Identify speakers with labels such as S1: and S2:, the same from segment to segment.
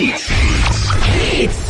S1: Hits.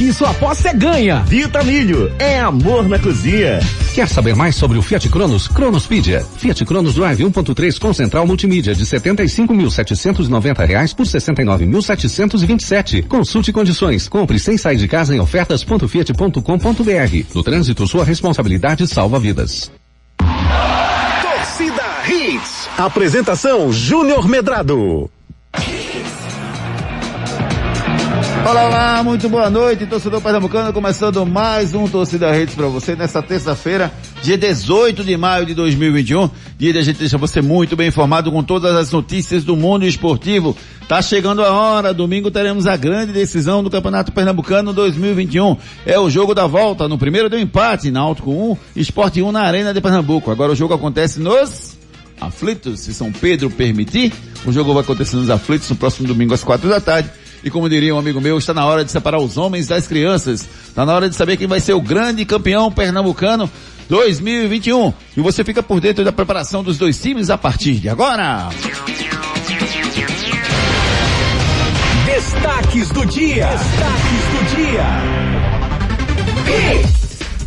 S2: sua aposta é ganha.
S3: Vitamilho, é amor na cozinha.
S2: Quer saber mais sobre o Fiat Cronos? Cronospedia. Fiat Cronos Drive 1.3 com central multimídia de 75.790 reais por 69.727. Consulte condições. Compre sem sair de casa em ofertas.fiat.com.br. No trânsito, sua responsabilidade salva vidas.
S3: Torcida Hits. Apresentação Júnior Medrado.
S4: Olá, olá, muito boa noite, torcedor pernambucano, começando mais um Torcida Redes para você nesta terça-feira, dia 18 de maio de 2021, dia de a gente deixar você muito bem informado com todas as notícias do mundo esportivo. Tá chegando a hora, domingo teremos a grande decisão do Campeonato Pernambucano 2021. É o jogo da volta, no primeiro deu empate, Náutico 1, Esporte 1 na Arena de Pernambuco. Agora o jogo acontece nos aflitos, se São Pedro permitir. O jogo vai acontecer nos aflitos no próximo domingo às quatro da tarde. E como diria um amigo meu, está na hora de separar os homens das crianças. Está na hora de saber quem vai ser o grande campeão pernambucano 2021. E você fica por dentro da preparação dos dois times a partir de agora.
S1: Destaques do dia. Destaques do dia.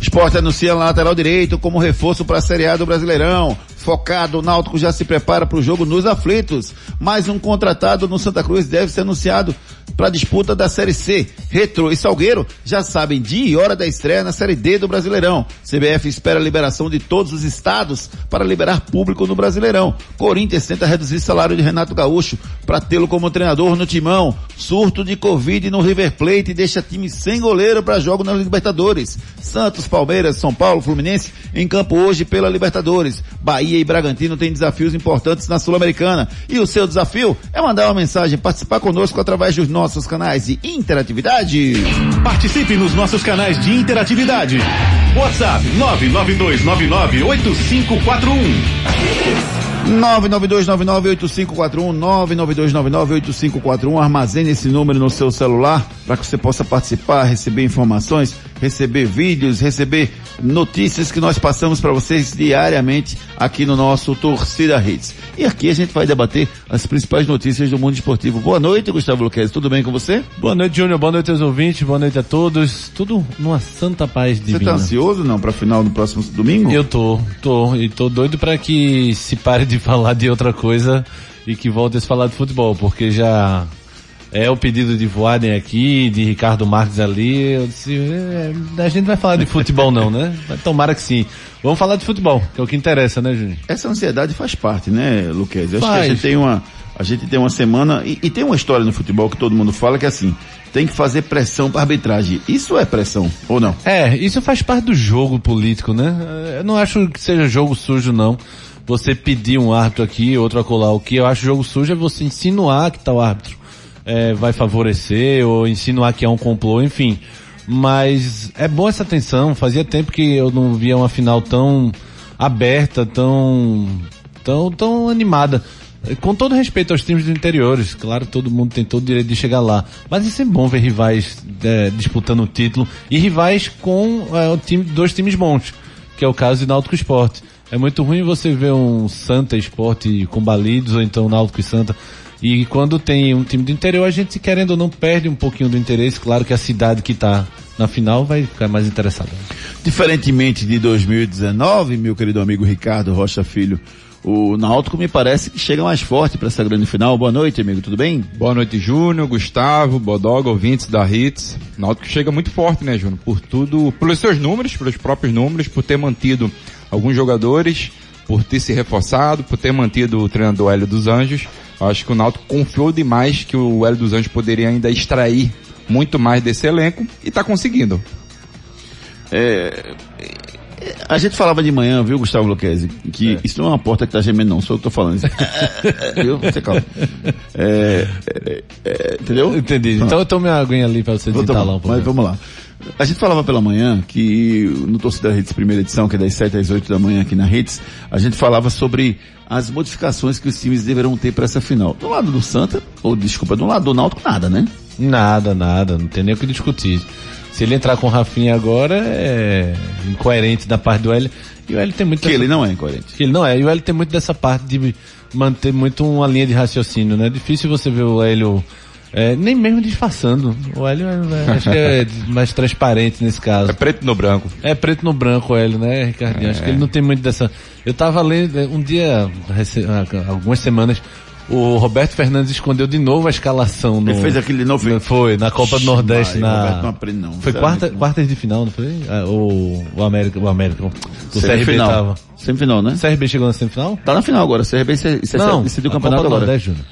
S4: Esporte anuncia lateral direito como reforço para a Série A do Brasileirão. Focado, o Náutico já se prepara para o jogo nos aflitos. Mais um contratado no Santa Cruz deve ser anunciado para a disputa da Série C. Retro e Salgueiro já sabem dia e hora da estreia na Série D do Brasileirão. CBF espera a liberação de todos os estados para liberar público no Brasileirão. Corinthians tenta reduzir salário de Renato Gaúcho para tê-lo como treinador no timão. Surto de Covid no River Plate deixa time sem goleiro para jogo na Libertadores. Santos, Palmeiras, São Paulo, Fluminense em campo hoje pela Libertadores. Bahia e Bragantino têm desafios importantes na Sul-Americana. E o seu desafio é mandar uma mensagem, participar conosco através dos nossos canais de interatividade.
S1: Participe nos nossos canais de interatividade. WhatsApp 992998541.
S4: 992998541, 992998541, armazene esse número no seu celular para que você possa participar, receber informações, receber vídeos, receber notícias que nós passamos para vocês diariamente aqui no nosso Torcida Hits. E aqui a gente vai debater as principais notícias do mundo esportivo. Boa noite, Gustavo Luquez, tudo bem com você?
S5: Boa noite, Júnior, boa noite aos ouvintes, boa noite a todos, tudo numa santa paz divina.
S4: Você tá ansioso não para final no próximo domingo?
S5: Eu tô, tô, e tô doido para que se pare de falar de outra coisa e que volte a se falar de futebol, porque já é o pedido de Voaden aqui, de Ricardo Marques ali. Eu disse, é, a gente vai falar de futebol não, né? Mas tomara que sim. Vamos falar de futebol, que é o que interessa, né, Júnior?
S4: Essa ansiedade faz parte, né, Luquez? Eu acho
S5: Faz.
S4: que a gente tem uma, a gente tem uma semana, e, e tem uma história no futebol que todo mundo fala que é assim, tem que fazer pressão para arbitragem. Isso é pressão, ou não?
S5: É, isso faz parte do jogo político, né? Eu não acho que seja jogo sujo, não. Você pedir um árbitro aqui, outro acolá. O que eu acho jogo sujo é você insinuar que tal árbitro é, vai favorecer ou insinuar que é um complô, enfim. Mas é bom essa atenção. Fazia tempo que eu não via uma final tão aberta, tão, tão, tão animada. Com todo respeito aos times do interiores, claro, todo mundo tem todo o direito de chegar lá. Mas é bom ver rivais é, disputando o título e rivais com é, o time, dois times bons, que é o caso de Náutico Esporte. É muito ruim você ver um Santa Esporte com Balidos ou então Náutico e Santa. E quando tem um time do interior, a gente, querendo ou não, perde um pouquinho do interesse. Claro que a cidade que está na final vai ficar mais interessada.
S4: Diferentemente de 2019, meu querido amigo Ricardo Rocha Filho, o Náutico me parece que chega mais forte para essa grande final. Boa noite, amigo, tudo bem?
S6: Boa noite, Júnior, Gustavo, Bodoga, ouvintes da Hits. O Náutico chega muito forte, né, Júnior? Por tudo, pelos seus números, pelos próprios números, por ter mantido alguns jogadores, por ter se reforçado, por ter mantido o treinador Hélio dos Anjos. Acho que o Náutico confiou demais que o Hélio dos Anjos poderia ainda extrair muito mais desse elenco e está conseguindo.
S4: É, A gente falava de manhã, viu, Gustavo Luquezzi, que isso não é uma porta que tá gemendo, não, sou eu que tô falando. Isso. viu? Você calma. É, é, é, entendeu?
S5: Entendi. Então eu tomo minha aguinha ali pra você um pouco.
S4: Mas vamos lá. A gente falava pela manhã que no Torcida Redes primeira edição, que é das 7 às 8 da manhã aqui na Redes, a gente falava sobre as modificações que os times deverão ter para essa final. Do lado do Santa, ou desculpa, do lado do Náutico, nada, né?
S5: Nada, nada, não tem nem o que discutir. Se ele entrar com o Rafinha agora, é incoerente da parte do L. E o L tem muito
S4: Que
S5: dessa-
S4: ele não é incoerente.
S5: que ele não é. E o Hélio tem muito dessa parte de manter muito uma linha de raciocínio, né? É difícil você ver o Hélio é, nem mesmo disfarçando. O Hélio é, acho que é mais transparente nesse
S6: É
S5: caso.
S6: preto no branco.
S5: É preto no branco o Hélio, né, Ricardinho? Acho que ele não tem muito dessa. Eu tava lendo um dia, ah, algumas semanas, o Roberto Fernandes escondeu de novo a escalação no.
S4: Ele fez aquele de novo.
S5: no- Foi, na Copa do Nordeste,
S4: Maria,
S5: na.
S4: Roberto não aprende não,
S5: Foi quarta,
S4: não.
S5: quartas de final, não foi? Ah, o, o América, o América. O CRB
S4: Semifinal.
S5: tava.
S4: Semifinal, né?
S5: O CRB chegou na semifinal?
S4: Tá na final agora. O CRB decidiu o campeonato
S5: Copa do
S4: agora.
S5: Nordeste, Júnior.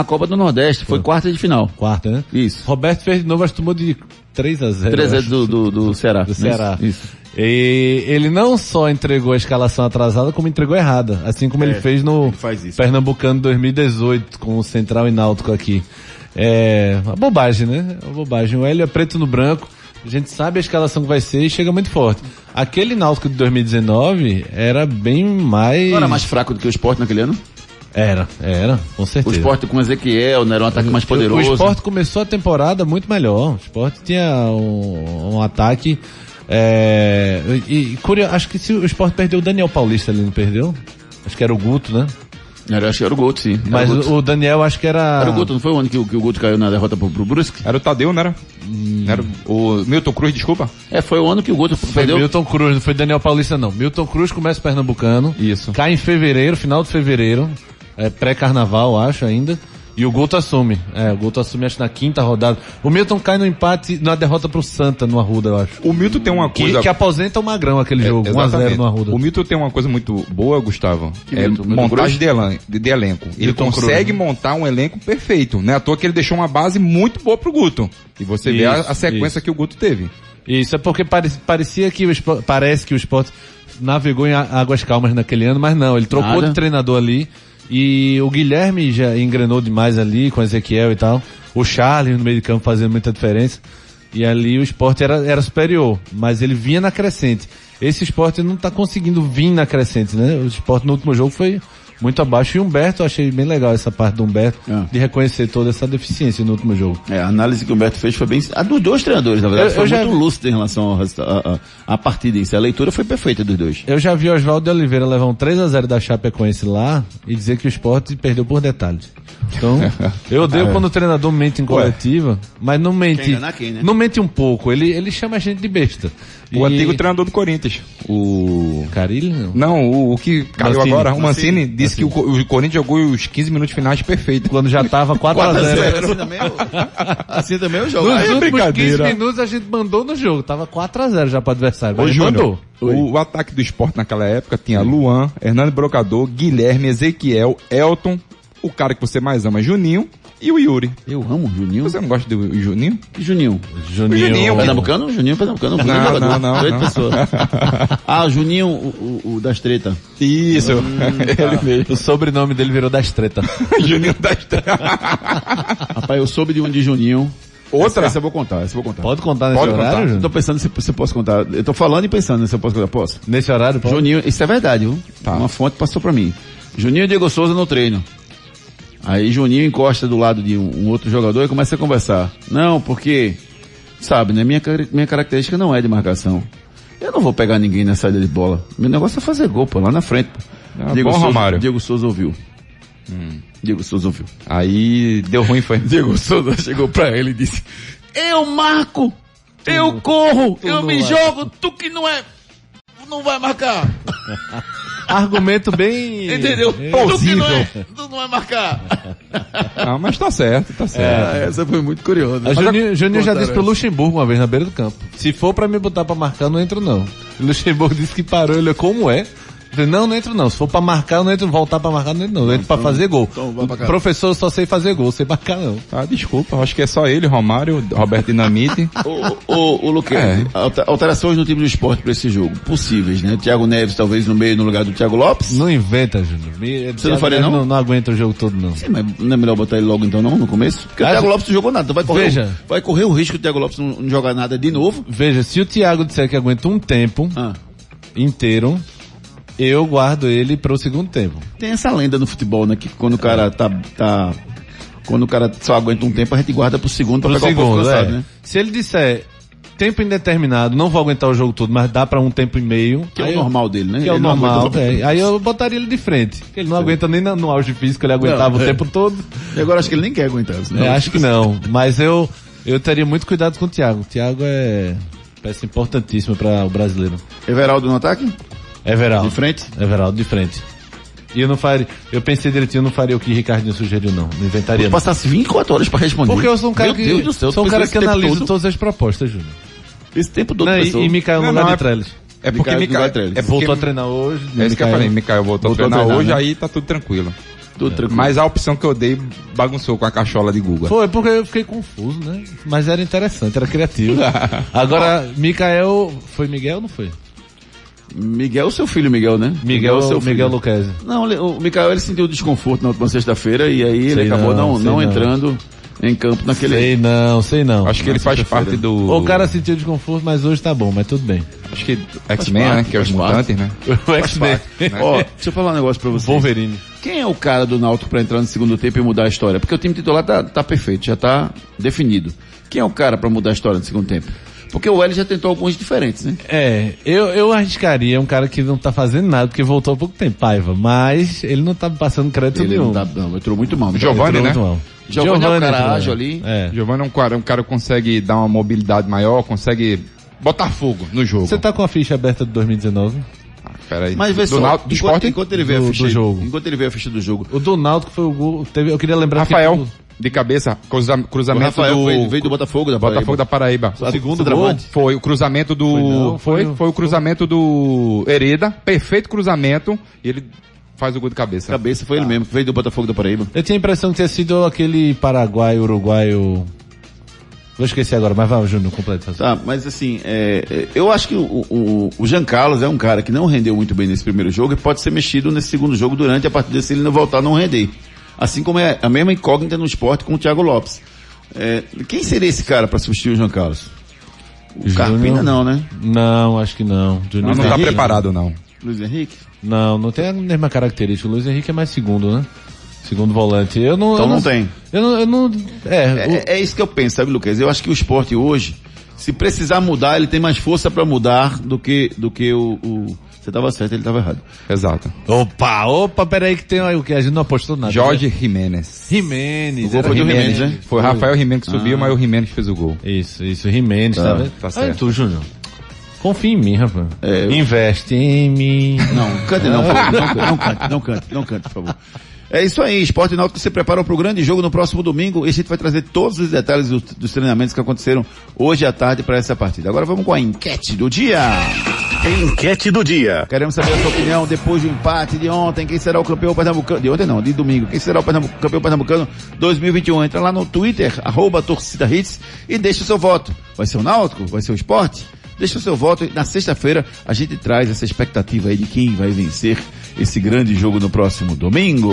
S4: A Copa do Nordeste foi quarta de final.
S5: Quarta, né?
S4: Isso.
S5: Roberto fez de novo, acho que tomou de 3 a 0
S4: 3
S5: eu
S4: é
S5: acho.
S4: do, do, do Ceará.
S5: do
S4: né?
S5: Ceará.
S4: Isso.
S5: E ele não só entregou a escalação atrasada, como entregou errada. Assim como ele fez no
S4: ele faz isso.
S5: Pernambucano 2018, com o Central e Náutico aqui. É uma bobagem, né? Uma bobagem. O Hélio é preto no branco. A gente sabe a escalação que vai ser e chega muito forte. Aquele Náutico de 2019 era bem mais...
S4: Não era mais fraco do que o Sport naquele ano?
S5: Era, era, com
S4: O
S5: certeza.
S4: Sport com Ezequiel, não era um ataque mais poderoso.
S5: O Sport começou a temporada muito melhor. O Sport tinha um, um ataque. É, e, e curio- acho que se o Sport perdeu o Daniel Paulista ali, não perdeu? Acho que era o Guto, né?
S4: Era, acho que era o Guto, sim. Era
S5: Mas
S4: o Guto.
S5: o, o Daniel acho que era.
S4: Era o Guto, não foi o ano que, o- que o Guto caiu na derrota pro, pro Brusque?
S6: Era o Tadeu, não era?
S5: Hum.
S6: Era o Milton Cruz, desculpa.
S4: É, foi o ano que o Guto
S5: Foi
S4: perdeu.
S5: Milton Cruz, não foi Daniel Paulista não. Milton Cruz começa o Pernambucano.
S6: Isso.
S5: Cai em fevereiro, final de fevereiro. É pré-carnaval, acho ainda. E o Guto assume. É, o Guto assume acho na quinta rodada. O Milton cai no empate, na derrota pro Santa no Arruda, eu acho.
S6: O Milton tem uma
S5: Que,
S6: coisa...
S5: que aposenta o Magrão aquele
S6: É,
S5: jogo, 1x0
S6: exatamente.
S5: no Arruda.
S6: O Milton tem uma coisa muito boa, Gustavo.
S4: Que
S6: é
S4: Milton? Milton
S6: montagem
S4: Cruz?
S6: de, de- elenco. Ele
S5: Milton
S6: consegue
S5: Cruz, né?
S6: montar um elenco perfeito. Não é à toa que ele deixou uma base muito boa pro Guto. E você vê a,
S5: Isso,
S6: a sequência
S5: isso.
S6: que o Guto teve.
S5: Isso é porque pare- parecia que o Sport, parece que o Sport navegou em águas calmas naquele ano, mas não, ele trocou
S4: Nada.
S5: de treinador ali e o Guilherme já engrenou demais ali com o Ezequiel e tal. O Charles no meio de campo fazendo muita diferença. E ali o Sport era, era superior, mas ele vinha na crescente. Esse Sport não tá conseguindo vir na crescente, né? O Sport no último jogo foi muito abaixo. E Humberto, eu achei bem legal essa parte do Humberto,
S4: Ah.
S5: de reconhecer toda essa deficiência no último jogo.
S4: É, a análise que o Humberto fez foi bem. A dos dois treinadores, na verdade,
S5: Eu-
S4: foi
S5: eu já
S4: muito lúcido em relação a, a, a partida em si. A leitura foi perfeita dos dois.
S5: Eu já vi Oswaldo de Oliveira levar um 3x0 da Chapecoense lá e dizer que o esporte perdeu por detalhes. Então, eu odeio quando o treinador mente em coletiva, mas não mente.
S4: Quem, né?
S5: Não mente um pouco, ele, ele chama a gente de besta.
S6: O
S5: E-
S6: antigo treinador do Corinthians. O...
S5: Carilli? Não.
S6: Não, o, o que caiu
S5: Mancini.
S6: agora, o Mancini,
S5: Mancini.
S6: disse que o, o Corinthians jogou os 15 minutos finais perfeito.
S5: Quando já tava 4x0.
S4: Assim também, eu- assim também eu jogo.
S5: Nos
S6: Aí é
S5: últimos 15
S6: brincadeira.
S5: minutos a gente mandou no jogo, tava 4x0 já pro adversário.
S6: Ô,
S5: Mas
S6: Júnior,
S5: mandou.
S6: o, o ataque do esporte naquela época tinha Luan, Hernando Brocador, Guilherme, Ezequiel, Elton, o cara que você mais ama, Juninho, e o Yuri.
S4: Eu amo o Juninho.
S6: Você não gosta do Juninho?
S4: Juninho?
S5: Juninho.
S6: Juninho,
S4: Pernambucano? Juninho Pernambucano.
S6: Não,
S4: jogador,
S6: não, não, não.
S4: pessoa. ah, o Juninho, o, o, o das treta.
S6: Isso, ele mesmo.
S5: O sobrenome dele virou das treta.
S6: Juninho das Trevas.
S4: Rapaz, eu soube de um de Juninho.
S6: Outra?
S4: Essa, essa eu vou contar, essa eu vou contar.
S5: Pode contar nesse
S6: Pode
S5: horário,
S6: contar.
S4: Eu tô pensando se, se eu posso contar. Eu tô falando e pensando se eu posso contar. Posso?
S5: Nesse horário, pode?
S4: Juninho, isso é verdade, viu?
S6: Tá.
S4: Uma fonte passou pra mim. Juninho e Diego Souza no treino. Aí Juninho encosta do lado de um, outro jogador e começa a conversar. Não, porque, sabe, né? Minha, minha característica não é de marcação. Eu não vou pegar ninguém na saída de bola. Meu negócio é fazer gol, pô, lá na frente.
S6: Ah, bom, Romário.
S4: Diego Souza ouviu. Diego Souza ouviu.
S6: Aí deu ruim, foi.
S4: Diego Souza chegou pra ele e disse: Eu marco! Eu corro! Eu me
S5: vai.
S4: jogo! Tu que não é. Não vai marcar!
S5: Argumento bem...
S4: Entendeu? Tu que
S5: plausível.
S4: não é. Tu não vai marcar!
S6: Não, mas tá certo, tá certo.
S4: Ah, essa foi muito curiosa.
S5: Juninho, Juninho já disse pro. Luxemburgo uma vez na beira do campo. Se for pra me botar pra marcar, não entro não. O Luxemburgo disse que parou, ele como é? Falei, não, não entro não. Se for pra marcar, eu não entro, voltar pra marcar, não entro não. Eu entro pra fazer gol.
S4: então pra.
S5: Professor, eu só sei fazer gol, sei marcar não.
S6: Ah, desculpa, acho que é só ele, Romário, Roberto Dinamite.
S4: O, o, o Luque,
S6: É.
S4: alter- alterações no time do esporte para esse jogo. Possíveis, né? Thiago Neves talvez no meio no lugar do Thiago Lopes.
S5: Não inventa, Júnior. Me-
S4: Você não faria, não?
S5: não? Não aguenta o jogo todo, não.
S4: Sim, mas não é melhor botar ele logo então não, no começo? Porque o Thiago Lopes não jogou nada, então vai correr,
S5: Veja.
S4: o, vai correr o risco do Thiago Lopes não, não jogar nada de novo.
S5: Veja, se o Thiago disser que aguenta um tempo
S4: Ah,
S5: inteiro, eu guardo ele pro segundo tempo.
S4: tem essa lenda no futebol, né? Que quando o cara tá, tá quando o cara só aguenta um tempo, a gente guarda pro segundo pra
S5: Pro
S4: pegar o
S5: segundo,
S4: cansado,
S5: é.
S4: né?
S5: Se ele disser tempo indeterminado, não vou aguentar o jogo todo, mas dá pra um tempo e meio.
S4: Que é o
S5: eu-
S4: normal dele, né?
S5: Que é o normal, é. Aí eu botaria ele de frente. Ele não aguenta nem na- no auge físico, ele aguentava
S4: Não,
S5: o
S4: é.
S5: tempo todo.
S4: E agora acho que ele nem quer aguentar. senão-
S5: É, acho que não. Mas eu, eu teria muito cuidado com o Thiago. O Thiago é peça importantíssima para o brasileiro.
S4: Everaldo no ataque?
S5: Everaldo.
S4: De frente?
S5: Everaldo de frente. E eu não faria, eu pensei direitinho, eu não faria o que Ricardinho sugeriu não. Não inventaria
S4: Eu
S5: não.
S4: passasse 24 horas pra responder.
S5: Porque eu sou um cara
S4: Meu
S5: que,
S4: Deus do céu,
S5: sou um cara que analisa
S4: todo?
S5: todas as propostas, Júnior.
S4: Esse tempo todo
S5: Não, e, e Mikael no
S6: Não,
S5: lugar
S6: não,
S5: de
S6: é-
S5: Trellis.
S6: É porque
S4: Mikael
S6: Mikael, é
S5: Voltou a treinar hoje.
S6: É isso que eu falei, Mikael voltou,
S4: Voltou a
S6: treinar,
S4: treinar,
S6: hoje,
S4: né?
S6: aí tá tudo tranquilo.
S4: Tudo tranquilo.
S6: Mas a opção que eu dei bagunçou com a cachola de Guga.
S5: Foi, porque eu fiquei confuso, né? Mas era interessante, era criativo. Agora, Mikael, foi Miguel ou não foi?
S4: Miguel, seu filho Miguel, né?
S5: Miguel,
S4: seu filho.
S5: Miguel Luquezzi.
S4: Não, ele- o Mikael ele sentiu desconforto na última sexta-feira e aí ele
S5: Sei
S4: acabou
S5: não,
S4: não, não, entrando em campo naquele.
S5: Sei não, sei não.
S6: Acho que ele faz parte do...
S5: O cara sentiu desconforto, mas hoje tá bom, mas tudo bem.
S6: Acho que X-Men, né? Que é os mutantes, né?
S5: O X-Men.
S4: Ó, deixa eu falar um negócio pra você.
S5: Wolverine.
S4: Quem é o cara do Náutico pra entrar no segundo tempo e mudar a história? Porque o time titular tá, tá perfeito, já tá definido. Quem é o cara pra mudar a história no segundo tempo? Porque o L já tentou alguns diferentes, né?
S5: É, eu, eu arriscaria um cara que não tá fazendo nada, porque voltou há pouco tempo, Paiva. Mas ele não tá passando crédito
S4: Ele
S5: nenhum.
S4: não, tá, não, entrou muito mal.
S6: Giovani, né?
S5: Muito mal.
S4: Giovani é um cara ágil ali.
S5: É.
S6: Giovanni é um cara, um cara que consegue dar uma mobilidade maior, consegue botar fogo no jogo.
S5: Você tá com a ficha aberta de 2019?
S6: Ah, peraí.
S4: Mas vê
S6: do,
S4: só,
S6: Nau- do
S4: enquanto,
S6: esporte?
S4: enquanto ele vê a
S5: Do-
S4: ficha
S5: do jogo.
S4: enquanto ele vê a ficha do jogo,
S5: O do Náutico foi o gol. Teve, eu queria lembrar
S6: Rafael,
S5: que
S6: de cabeça, cruza,
S4: o
S6: cruzamento
S4: Rafael
S6: do...
S4: veio, veio do Botafogo da
S6: Botafogo da Paraíba.
S4: O segundo
S5: gol?
S6: Foi o cruzamento do.
S5: Foi não,
S6: foi,
S5: foi
S6: foi,
S5: o-
S6: o cruzamento do Hereda. Perfeito cruzamento. E ele faz o gol de cabeça.
S4: Cabeça foi ele mesmo, veio do Botafogo da Paraíba.
S5: Eu tinha a impressão que tinha sido aquele Paraguai, Uruguaio. Vou esquecer agora, mas vai, Júnior, completa.
S4: Tá, mas assim, é, é, eu acho que o, o, o Jean Carlos é um cara que não rendeu muito bem nesse primeiro jogo e pode ser mexido nesse segundo jogo durante a partida se ele não voltar a não render. Assim como é a mesma incógnita no esporte com o Thiago Lopes. É, quem seria esse cara para substituir o Jean Carlos? O
S5: Júnior?
S4: Carpina não, né?
S5: Não, acho que não. Júnior
S6: Não, não tá
S4: Henrique?
S6: preparado, não.
S4: Luiz Henrique?
S5: Não, não tem a mesma característica. O Luiz Henrique é mais segundo, né? Segundo volante. Eu não.
S4: Então
S5: eu
S4: não tem.
S5: Eu não. Eu não é,
S4: É,
S5: o-
S4: é isso que eu penso, sabe, Lucas? Eu acho que o esporte hoje, se precisar mudar, ele tem mais força para mudar do que, do que o, o- Você estava certo, ele estava errado.
S6: Exato.
S5: Opa, opa, peraí que tem aí o que? A gente não apostou nada.
S6: Jorge
S5: né?
S6: Jimenez.
S5: Jimenez.
S4: O gol foi do
S5: Jimenez.
S4: Jimenez, né?
S6: Foi Rafael Jimenez que subiu, mas o Jimenez fez o gol.
S5: Isso, isso, Jimenez, tá, vendo?
S6: tá
S5: Aí
S6: certo.
S5: tu, Júnior. Confia em mim, rapaz.
S4: É, eu-
S5: Investe em mim.
S4: Não, cante não, por favor. Não, cante, não cante, não cante, não cante, por favor. É isso aí, Esporte Náutico se preparou para o grande jogo no próximo domingo e a gente vai trazer todos os detalhes dos, dos treinamentos que aconteceram hoje à tarde para essa partida. Agora vamos com a enquete do dia.
S3: Enquete do dia.
S4: Queremos saber a sua opinião depois do empate de ontem. Quem será o campeão pernambucano? De ontem não, de domingo. Quem será o pernambu- campeão pernambucano 2021? Entra lá no Twitter, arroba torcida hits e deixa o seu voto. Vai ser o Náutico? Vai ser o esporte? Deixa o seu voto e na sexta-feira a gente traz essa expectativa aí de quem vai vencer esse grande jogo no próximo domingo.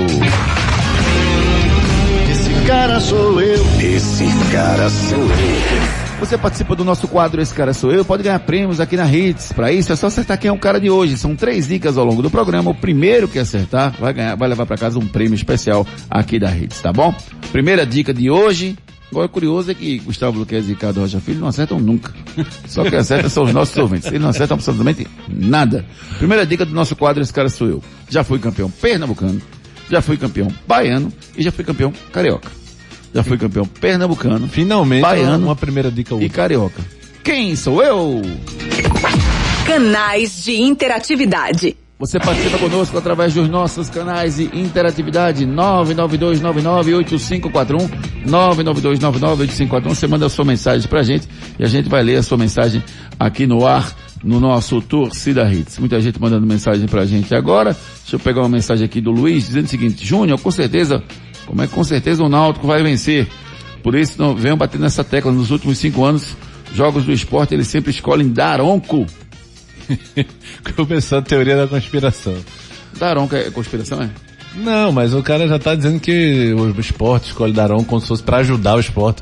S3: Esse cara sou eu. Esse cara sou eu.
S4: Você participa do nosso quadro Esse Cara Sou Eu, pode ganhar prêmios aqui na Hits. Para isso é só acertar quem é o cara de hoje. São três dicas ao longo do programa. O primeiro que acertar vai ganhar, vai levar para casa um prêmio especial aqui da Hits, tá bom? Primeira dica de hoje. Agora, o curioso é que Gustavo Luquez e Ricardo Rocha Filho não acertam nunca. Só que acertam são os nossos ouvintes. Eles não acertam absolutamente nada. Primeira dica do nosso quadro Esse Cara Sou Eu. Já fui campeão pernambucano, já fui campeão baiano e já fui campeão carioca. Já fui campeão pernambucano,
S5: Finalmente,
S4: Baiano
S5: uma primeira dica
S4: e
S5: útil.
S4: carioca. Quem sou eu?
S7: Canais de interatividade.
S4: Você participa conosco através dos nossos canais de interatividade 992998541 992998541 Você manda a sua mensagem pra gente e a gente vai ler a sua mensagem aqui no ar no nosso Torcida Hits. Muita gente mandando mensagem pra gente agora. Deixa eu pegar uma mensagem aqui do Luiz dizendo o seguinte, Júnior, com certeza, como é que com certeza o Náutico vai vencer? Por isso não venham batendo nessa tecla. Nos últimos cinco anos, jogos do esporte, eles sempre escolhem Daronco.
S5: Começou a teoria da conspiração.
S4: Daronco é conspiração, é?
S5: Não, mas o cara já tá dizendo que o esporte escolhe Daron como se fosse pra ajudar o esporte.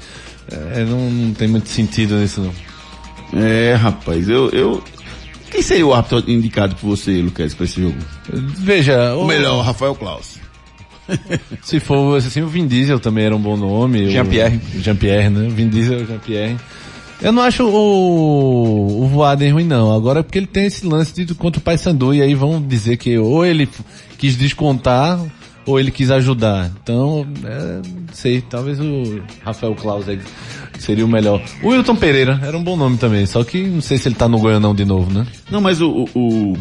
S5: É, não, não tem muito sentido nisso não.
S4: É, rapaz, eu, eu... Quem seria o árbitro indicado por você, Lucas, pra esse jogo?
S5: Veja,
S4: O melhor, Rafael Klaus.
S5: Se for assim, o Vin Diesel também era um bom nome.
S6: Jean-Pierre.
S5: Jean-Pierre, né? Vin Diesel Jean-Pierre. Eu não acho o, o Voaden ruim não. Agora é porque ele tem esse lance de contra o Paysandu e aí vão dizer que ou ele quis descontar ou ele quis ajudar. Então, é, não sei, talvez o Rafael Claus aí seria o melhor. O Wilton Pereira era um bom nome também, só que não sei se ele tá no Goianão de novo, né?
S4: Não, mas o, o,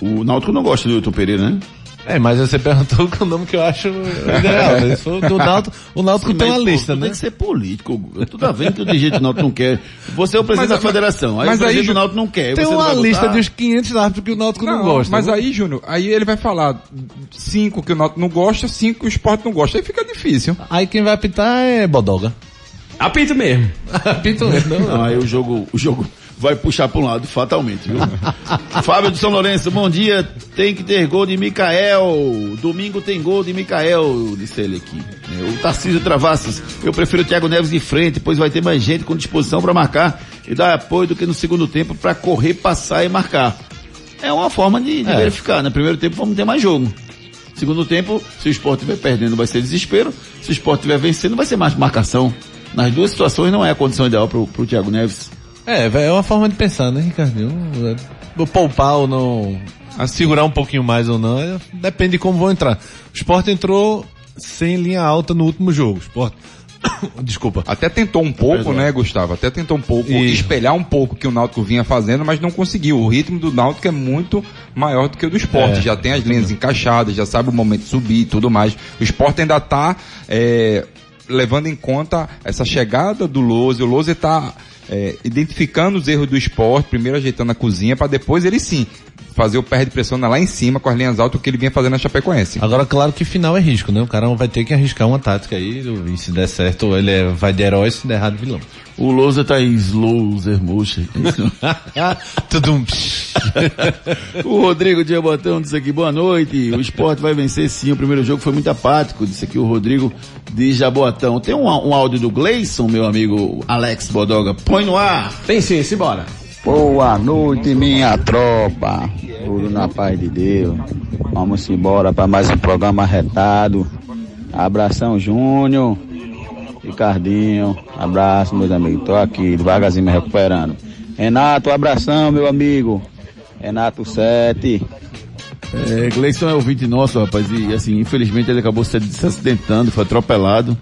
S4: o, o Náutico não gosta do Hilton Pereira, né?
S5: É, mas você perguntou com o nome que eu acho ideal. né? Se for do Náutico, o Náutico tem uma
S4: Mas, pô,
S5: lista, né?
S4: Tem que ser político. Tu tá vendo que o dirigente do Náutico não quer. Você é o presidente
S6: Mas-
S4: da federação. Aí
S6: mas
S4: o presidente
S6: aí,
S4: do Náutico não quer.
S5: Tem
S4: você não
S5: uma lista dos 500 árbitros que o Náutico não, gosta.
S6: Mas
S5: né?
S6: aí, Júnior, aí ele vai falar cinco que o Náutico não gosta, cinco que o esporte não gosta. Aí fica difícil.
S5: Aí quem vai apitar é Bodoga.
S8: Apito mesmo.
S5: Apito mesmo.
S4: Não, aí o jogo, o jogo vai puxar para um lado, fatalmente, viu? Fábio de São Lourenço, bom dia. Tem que ter gol de Mikael. Domingo tem gol de Mikael, disse ele aqui. É, O Tarcísio Travassos, eu prefiro o Thiago Neves de frente, pois vai ter mais gente com disposição para marcar e dar apoio do que no segundo tempo para correr, passar e marcar. É uma forma de, de
S5: É.
S4: verificar, né? Primeiro tempo vamos ter mais jogo. Segundo tempo, se o esporte estiver perdendo, vai ser desespero. Se o esporte estiver vencendo, vai ser mais marcação. Nas duas situações não é a condição ideal pro, pro Thiago Neves.
S5: É, é uma forma de pensar, né, Ricardinho? É, Vou poupar ou não, a segurar um pouquinho mais ou não, é, depende de como vão entrar. O Sport entrou sem linha alta no último jogo. O Sport, desculpa.
S6: Até tentou um pouco, né, Gustavo? Até tentou um pouco
S5: Isso.
S6: espelhar um pouco o que o Náutico vinha fazendo, mas não conseguiu. O ritmo do Náutico é muito maior do que o do esporte.
S5: É.
S6: Já tem as linhas encaixadas, já sabe o momento de subir e tudo mais. O esporte ainda tá é, levando em conta essa chegada do Lose. O Lose tá é, identificando os erros do esporte, primeiro ajeitando a cozinha, para depois ele sim fazer o pé de pressão lá em cima com as linhas altas, o que ele vinha fazendo na Chapecoense.
S5: Agora, claro que final é risco, né? O cara vai ter que arriscar uma tática aí, e se der certo, ele é- vai de herói, se der errado, vilão.
S4: O Lousa tá em Slouser Mocha.
S5: Tudum.
S4: o Rodrigo de Jabotão disse aqui, boa noite. O esporte vai vencer sim. O primeiro jogo foi muito apático, disse aqui o Rodrigo de Jabotão. Tem um, um áudio do Gleison, meu amigo Alex Bodoga. Põe no ar.
S8: Tem sim, simbora.
S9: Boa noite, minha tropa. Tudo na paz de Deus. Vamos embora para mais um programa retado. Abração, Júnior. Ricardinho. Abraço, meus amigos. Tô aqui, devagarzinho me recuperando. Renato, abração, meu amigo. Renato 7.
S4: É, Gleison é ouvinte nosso, rapaz, e assim, infelizmente ele acabou se, se acidentando, foi atropelado.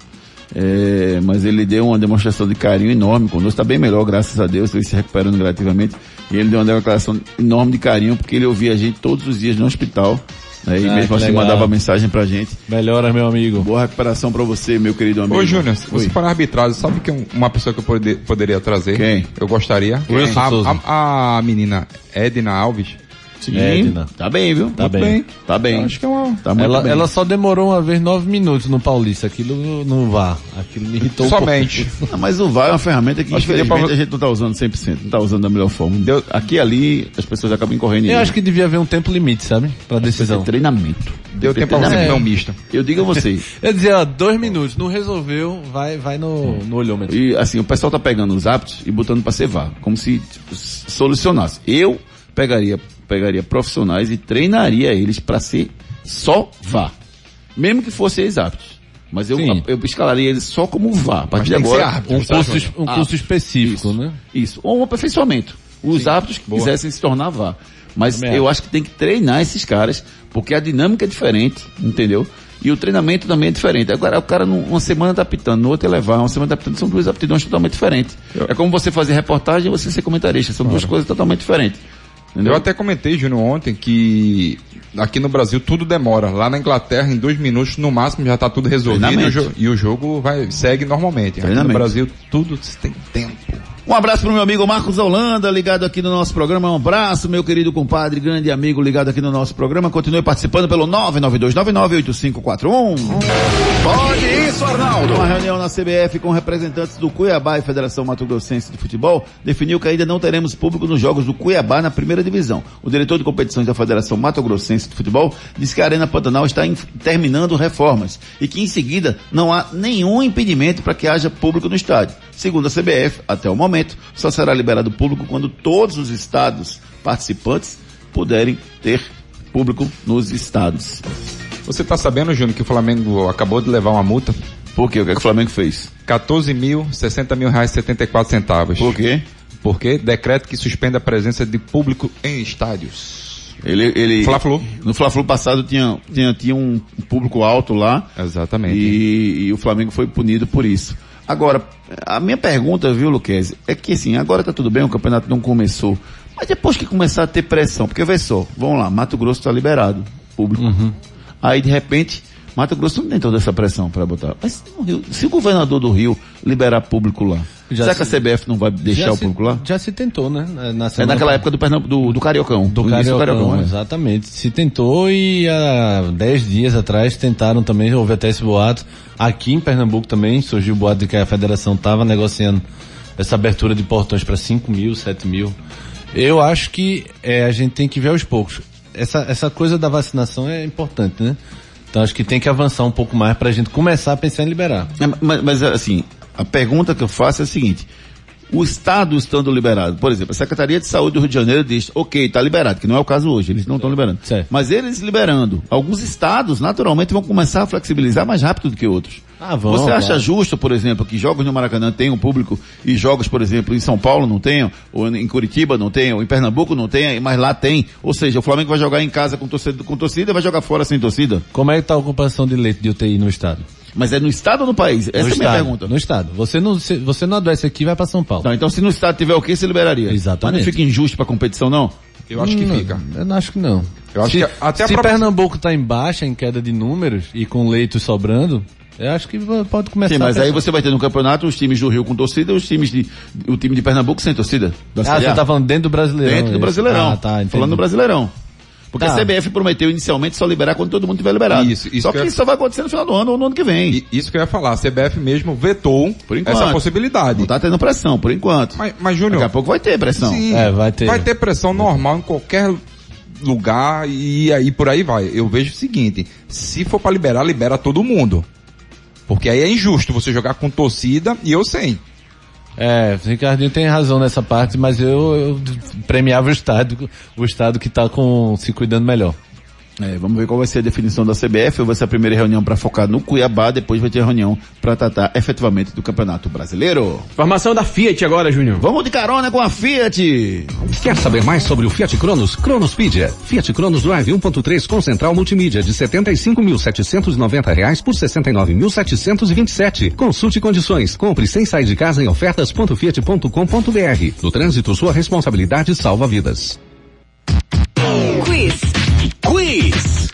S4: É, mas ele deu uma demonstração de carinho enorme conosco, está bem melhor, graças a Deus, ele se recuperando gradativamente. E ele deu uma declaração enorme de carinho, porque ele ouvia a gente todos os dias no hospital, né, e
S5: Ah,
S4: mesmo assim
S5: legal.
S4: mandava mensagem pra gente.
S5: Melhora, meu amigo.
S4: Boa recuperação pra você, meu querido amigo.
S6: Ô Júnior, se você for na arbitragem, sabe que um- uma pessoa que eu pode- poderia trazer?
S4: Quem?
S6: Eu gostaria.
S5: Wilson
S6: a, a, a menina Edna Alves.
S4: Sim,
S5: Edna.
S4: tá bem, viu?
S5: Tá
S6: Muito
S5: bem.
S4: Tá bem.
S6: Acho que é uma...
S4: Tá muito
S5: Ela,
S4: bem.
S5: ela só demorou uma vez nove minutos no Paulista, aquilo não vá. Aquilo me irritou um
S6: Somente.
S4: Ah, mas o VAR é uma ferramenta que
S6: Acho que deu
S4: infelizmente
S6: pra-
S4: a gente não tá usando 100%, não tá usando da melhor forma. Deu, aqui e ali as pessoas acabam incorrendo em
S5: Eu acho que devia haver um tempo limite, sabe? Pra decisão.
S4: É treinamento.
S6: Deu tempo pra você um misto.
S4: Eu digo a você,
S5: Eu dizia, ó, dois minutos, não resolveu, vai, vai no, no olhômetro.
S4: e assim, o pessoal tá pegando os hábitos e botando para ser VAR, como se tipo, solucionasse. Eu pegaria, pegaria profissionais e treinaria eles para ser só VAR. Mesmo que fossem ex-hábitos. Mas eu,
S5: Sim.
S4: eu escalaria eles só como VAR. A partir de agora,
S6: árbitro,
S5: Um curso, es- um
S4: Ah,
S5: curso específico,
S4: isso.
S5: né?
S4: Isso. Ou um aperfeiçoamento. Os hábitos que quisessem se tornar VAR. Mas
S5: Também
S4: eu
S5: acho.
S4: que tem que treinar esses caras, porque a dinâmica é diferente, entendeu? E o treinamento também é diferente. Agora, o cara uma semana tá apitando, no outro é levar, uma semana tá apitando, são duas aptidões totalmente diferentes. É como você fazer reportagem e você ser comentarista, são duas coisas totalmente diferentes. Entendeu?
S6: Eu até comentei, Júnior, ontem que aqui no Brasil tudo demora. Lá na Inglaterra, em dois minutos, no máximo, já tá tudo resolvido e o, e o jogo vai, segue normalmente. Aqui no. Brasil, tudo tem tempo.
S4: Um abraço pro meu amigo Marcos Holanda, ligado aqui no nosso programa. Um abraço, meu querido compadre, grande amigo, ligado aqui no nosso programa. Continue participando pelo 992998541.
S3: Pode isso, Arnaldo.
S4: Uma reunião na CBF com representantes do Cuiabá e Federação Mato Grossense de Futebol definiu que ainda não teremos público nos jogos do Cuiabá na primeira divisão. O diretor de competições da Federação Mato Grossense de Futebol disse que a Arena Pantanal está em- terminando reformas e que em seguida não há nenhum impedimento para que haja público no estádio. Segundo a CBF, até o momento, só será liberado público quando todos os estados participantes puderem ter público nos estados.
S6: Você tá sabendo, Júnior, que o Flamengo acabou de levar uma multa?
S4: Por quê? O que, é que o Flamengo fez?
S6: 14 mil, 60 mil reais, 74 centavos.
S4: Por quê?
S6: Porque decreto que suspende a presença de público em estádios.
S4: Ele, ele,
S6: Fla-Flu.
S4: No Fla-Flu passado tinha, tinha, tinha um público alto lá
S6: Exatamente.
S4: e, e o Flamengo foi punido por isso. Agora, a minha pergunta, viu, Luquezzi, é que assim, agora tá tudo bem, o campeonato não começou, mas depois que começar a ter pressão, porque vê só, vamos lá, Mato Grosso tá liberado, público. Aí de repente, Mato Grosso não tem toda essa pressão para botar. Mas se, no Rio- se o governador do Rio liberar público lá,
S5: Já
S4: será que
S5: se-
S4: a CBF não vai deixar o
S5: se-
S4: público lá?
S5: Já se tentou, né? Na-
S4: É naquela época do, do, do Cariocão.
S5: Do
S4: início
S5: Cariocão,
S4: né?
S5: exatamente. Se tentou e há 10 dias atrás tentaram também, houve até esse boato. Aqui em Pernambuco também surgiu o boato de que a federação estava negociando essa abertura de portões para 5 mil, 7 mil. Eu acho que é, a gente tem que ver aos poucos. Essa, essa coisa da vacinação é importante, né? Então acho que tem que avançar um pouco mais para a gente começar a pensar em liberar.
S4: É, Mas, mas, assim, a pergunta que eu faço é a seguinte. O Estado estando liberado, por exemplo, a Secretaria de Saúde do Rio de Janeiro diz, ok, está liberado, que não é o caso hoje, eles não estão liberando.
S5: Certo.
S4: Mas eles liberando, alguns estados naturalmente vão começar a flexibilizar mais rápido do que outros.
S5: Ah, vão,
S4: Você acha
S5: claro.
S4: justo, por exemplo, que jogos no Maracanã tenham público e jogos, por exemplo, em São Paulo não tenham, ou em Curitiba não tenham, ou em Pernambuco não tenha, mas lá tem? Ou seja, o Flamengo vai jogar em casa com torcida, com torcida e vai jogar fora sem torcida?
S5: Como é que está a ocupação de leito de UTI no estado?
S4: Mas é no estado ou no país? Essa
S5: no
S4: é a minha
S5: estado,
S4: pergunta.
S5: No estado. Você não, se- você não adoece aqui e vai para São Paulo.
S4: Não, então se no estado tiver o que, se liberaria.
S5: Exatamente.
S4: Mas não fica injusto pra competição, não?
S6: Eu acho que
S5: Não,
S6: fica.
S5: Eu não acho que não.
S6: Eu acho
S5: se,
S6: que até a
S5: se
S6: própria-
S5: Pernambuco está em baixa, em queda de números e com leitos sobrando, eu acho que pode começar
S4: Sim, mas
S5: a
S4: aí você vai ter no campeonato os times do Rio com torcida e os times de, o time de Pernambuco sem torcida. Da
S5: Ah,
S4: Série
S5: você tá falando dentro do Brasileirão.
S4: Dentro do. Brasileirão.
S5: Ah, tá.
S4: Falando do Brasileirão. Porque
S5: Tá.
S4: a CBF prometeu inicialmente só liberar quando todo mundo tiver liberado.
S6: Isso, isso
S4: só
S6: que
S4: que
S6: eu-
S4: isso só vai acontecer no final do ano ou no ano que vem.
S6: E isso que eu ia falar, a CBF mesmo vetou
S4: Por enquanto.
S6: essa possibilidade.
S4: Não tá tendo pressão, por enquanto.
S6: Mas, mas
S4: Daqui a
S6: Júnior,
S4: pouco vai ter pressão.
S6: sim,
S5: É, vai ter.
S6: vai ter pressão normal em qualquer lugar e aí por aí vai. Eu vejo o seguinte, se for pra liberar, libera todo mundo. Porque aí é injusto você jogar com torcida e eu sem.
S5: É, Ricardinho tem razão nessa parte, mas eu, eu premiava o estado, o estado que tá com, se cuidando melhor.
S4: É, vamos ver qual vai ser a definição da CBF. Vai ser a primeira reunião para focar no Cuiabá, depois vai ter a reunião para tratar efetivamente do Campeonato Brasileiro.
S8: Informação da Fiat agora, Júnior.
S4: Vamos de carona com a Fiat.
S2: Quer saber mais sobre o Fiat Cronos? Cronospedia. Fiat Cronos Drive 1.3 com central multimídia de 75.790 reais por R$ 69.727. Consulte condições. Compre sem sair de casa em ofertas.fiat.com.br. No trânsito, sua responsabilidade salva vidas.
S7: Quiz.
S3: Quiz.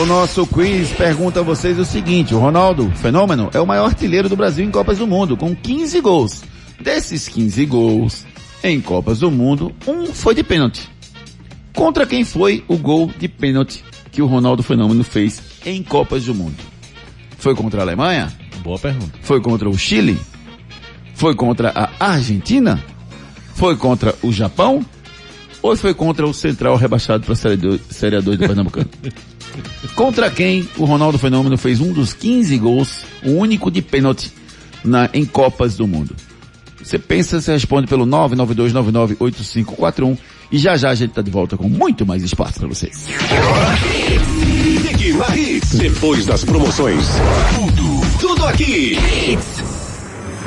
S4: O nosso quiz pergunta a vocês o seguinte: o Ronaldo Fenômeno é o maior artilheiro do Brasil em Copas do Mundo, com 15 gols. Desses 15 gols em Copas do Mundo, um foi de pênalti. Contra quem foi o gol de pênalti que o Ronaldo Fenômeno fez em Copas do Mundo? Foi contra a Alemanha?
S5: Boa pergunta.
S4: Foi contra o Chile? Foi contra a Argentina? Foi contra o Japão? Ou foi contra o Central rebaixado para a Série 2 Série A2 do Pernambucano? contra quem o Ronaldo Fenômeno fez um dos 15 gols, o único de pênalti na, em Copas do Mundo? Você pensa, você responde pelo 992998541 e já já a gente tá de volta com muito mais espaço para vocês.
S3: Depois das promoções. Tudo, tudo aqui.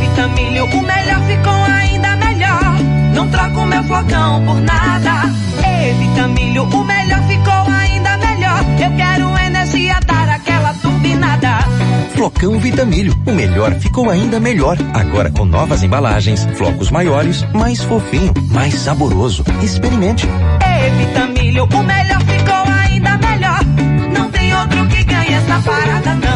S10: Vitamilho, o melhor ficou ainda melhor. Não troco meu flocão por nada. Vitamilho, o melhor ficou ainda melhor. Eu quero energia, dar aquela turbinada.
S11: Flocão Vitamilho, o melhor ficou ainda melhor. Agora com novas embalagens, flocos maiores, mais fofinho, mais saboroso. Experimente.
S10: Vitamilho, o melhor ficou ainda melhor. Não tem outro que ganhe essa parada não.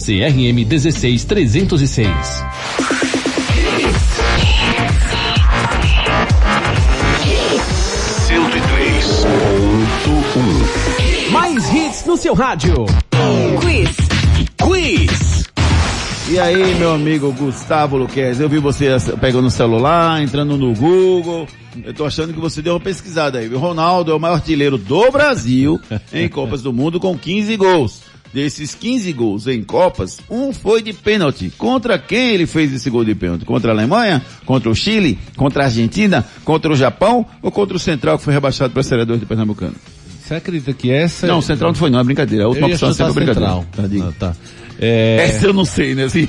S12: CRM 16306. Mais hits no seu rádio.
S7: Quiz.
S4: Quiz. E aí, meu amigo Gustavo Luquez, eu vi você pegando o celular, entrando no Google. Eu tô achando que você deu uma pesquisada aí. O Ronaldo é o maior artilheiro do Brasil em Copas do Mundo com 15 gols. Desses 15 gols em Copas, um foi de pênalti. Contra quem ele fez esse gol de pênalti? Contra a Alemanha? Contra o Chile? Contra a Argentina? Contra o Japão? Ou contra o Central que foi rebaixado para a Série 2 do Pernambucano?
S5: Você acredita que essa...
S4: Não, o Central não foi não, é brincadeira. A última opção é sempre brincadeira.
S5: Central.
S4: Tá.
S5: Ah, tá. É...
S4: Essa eu não sei, né? Assim,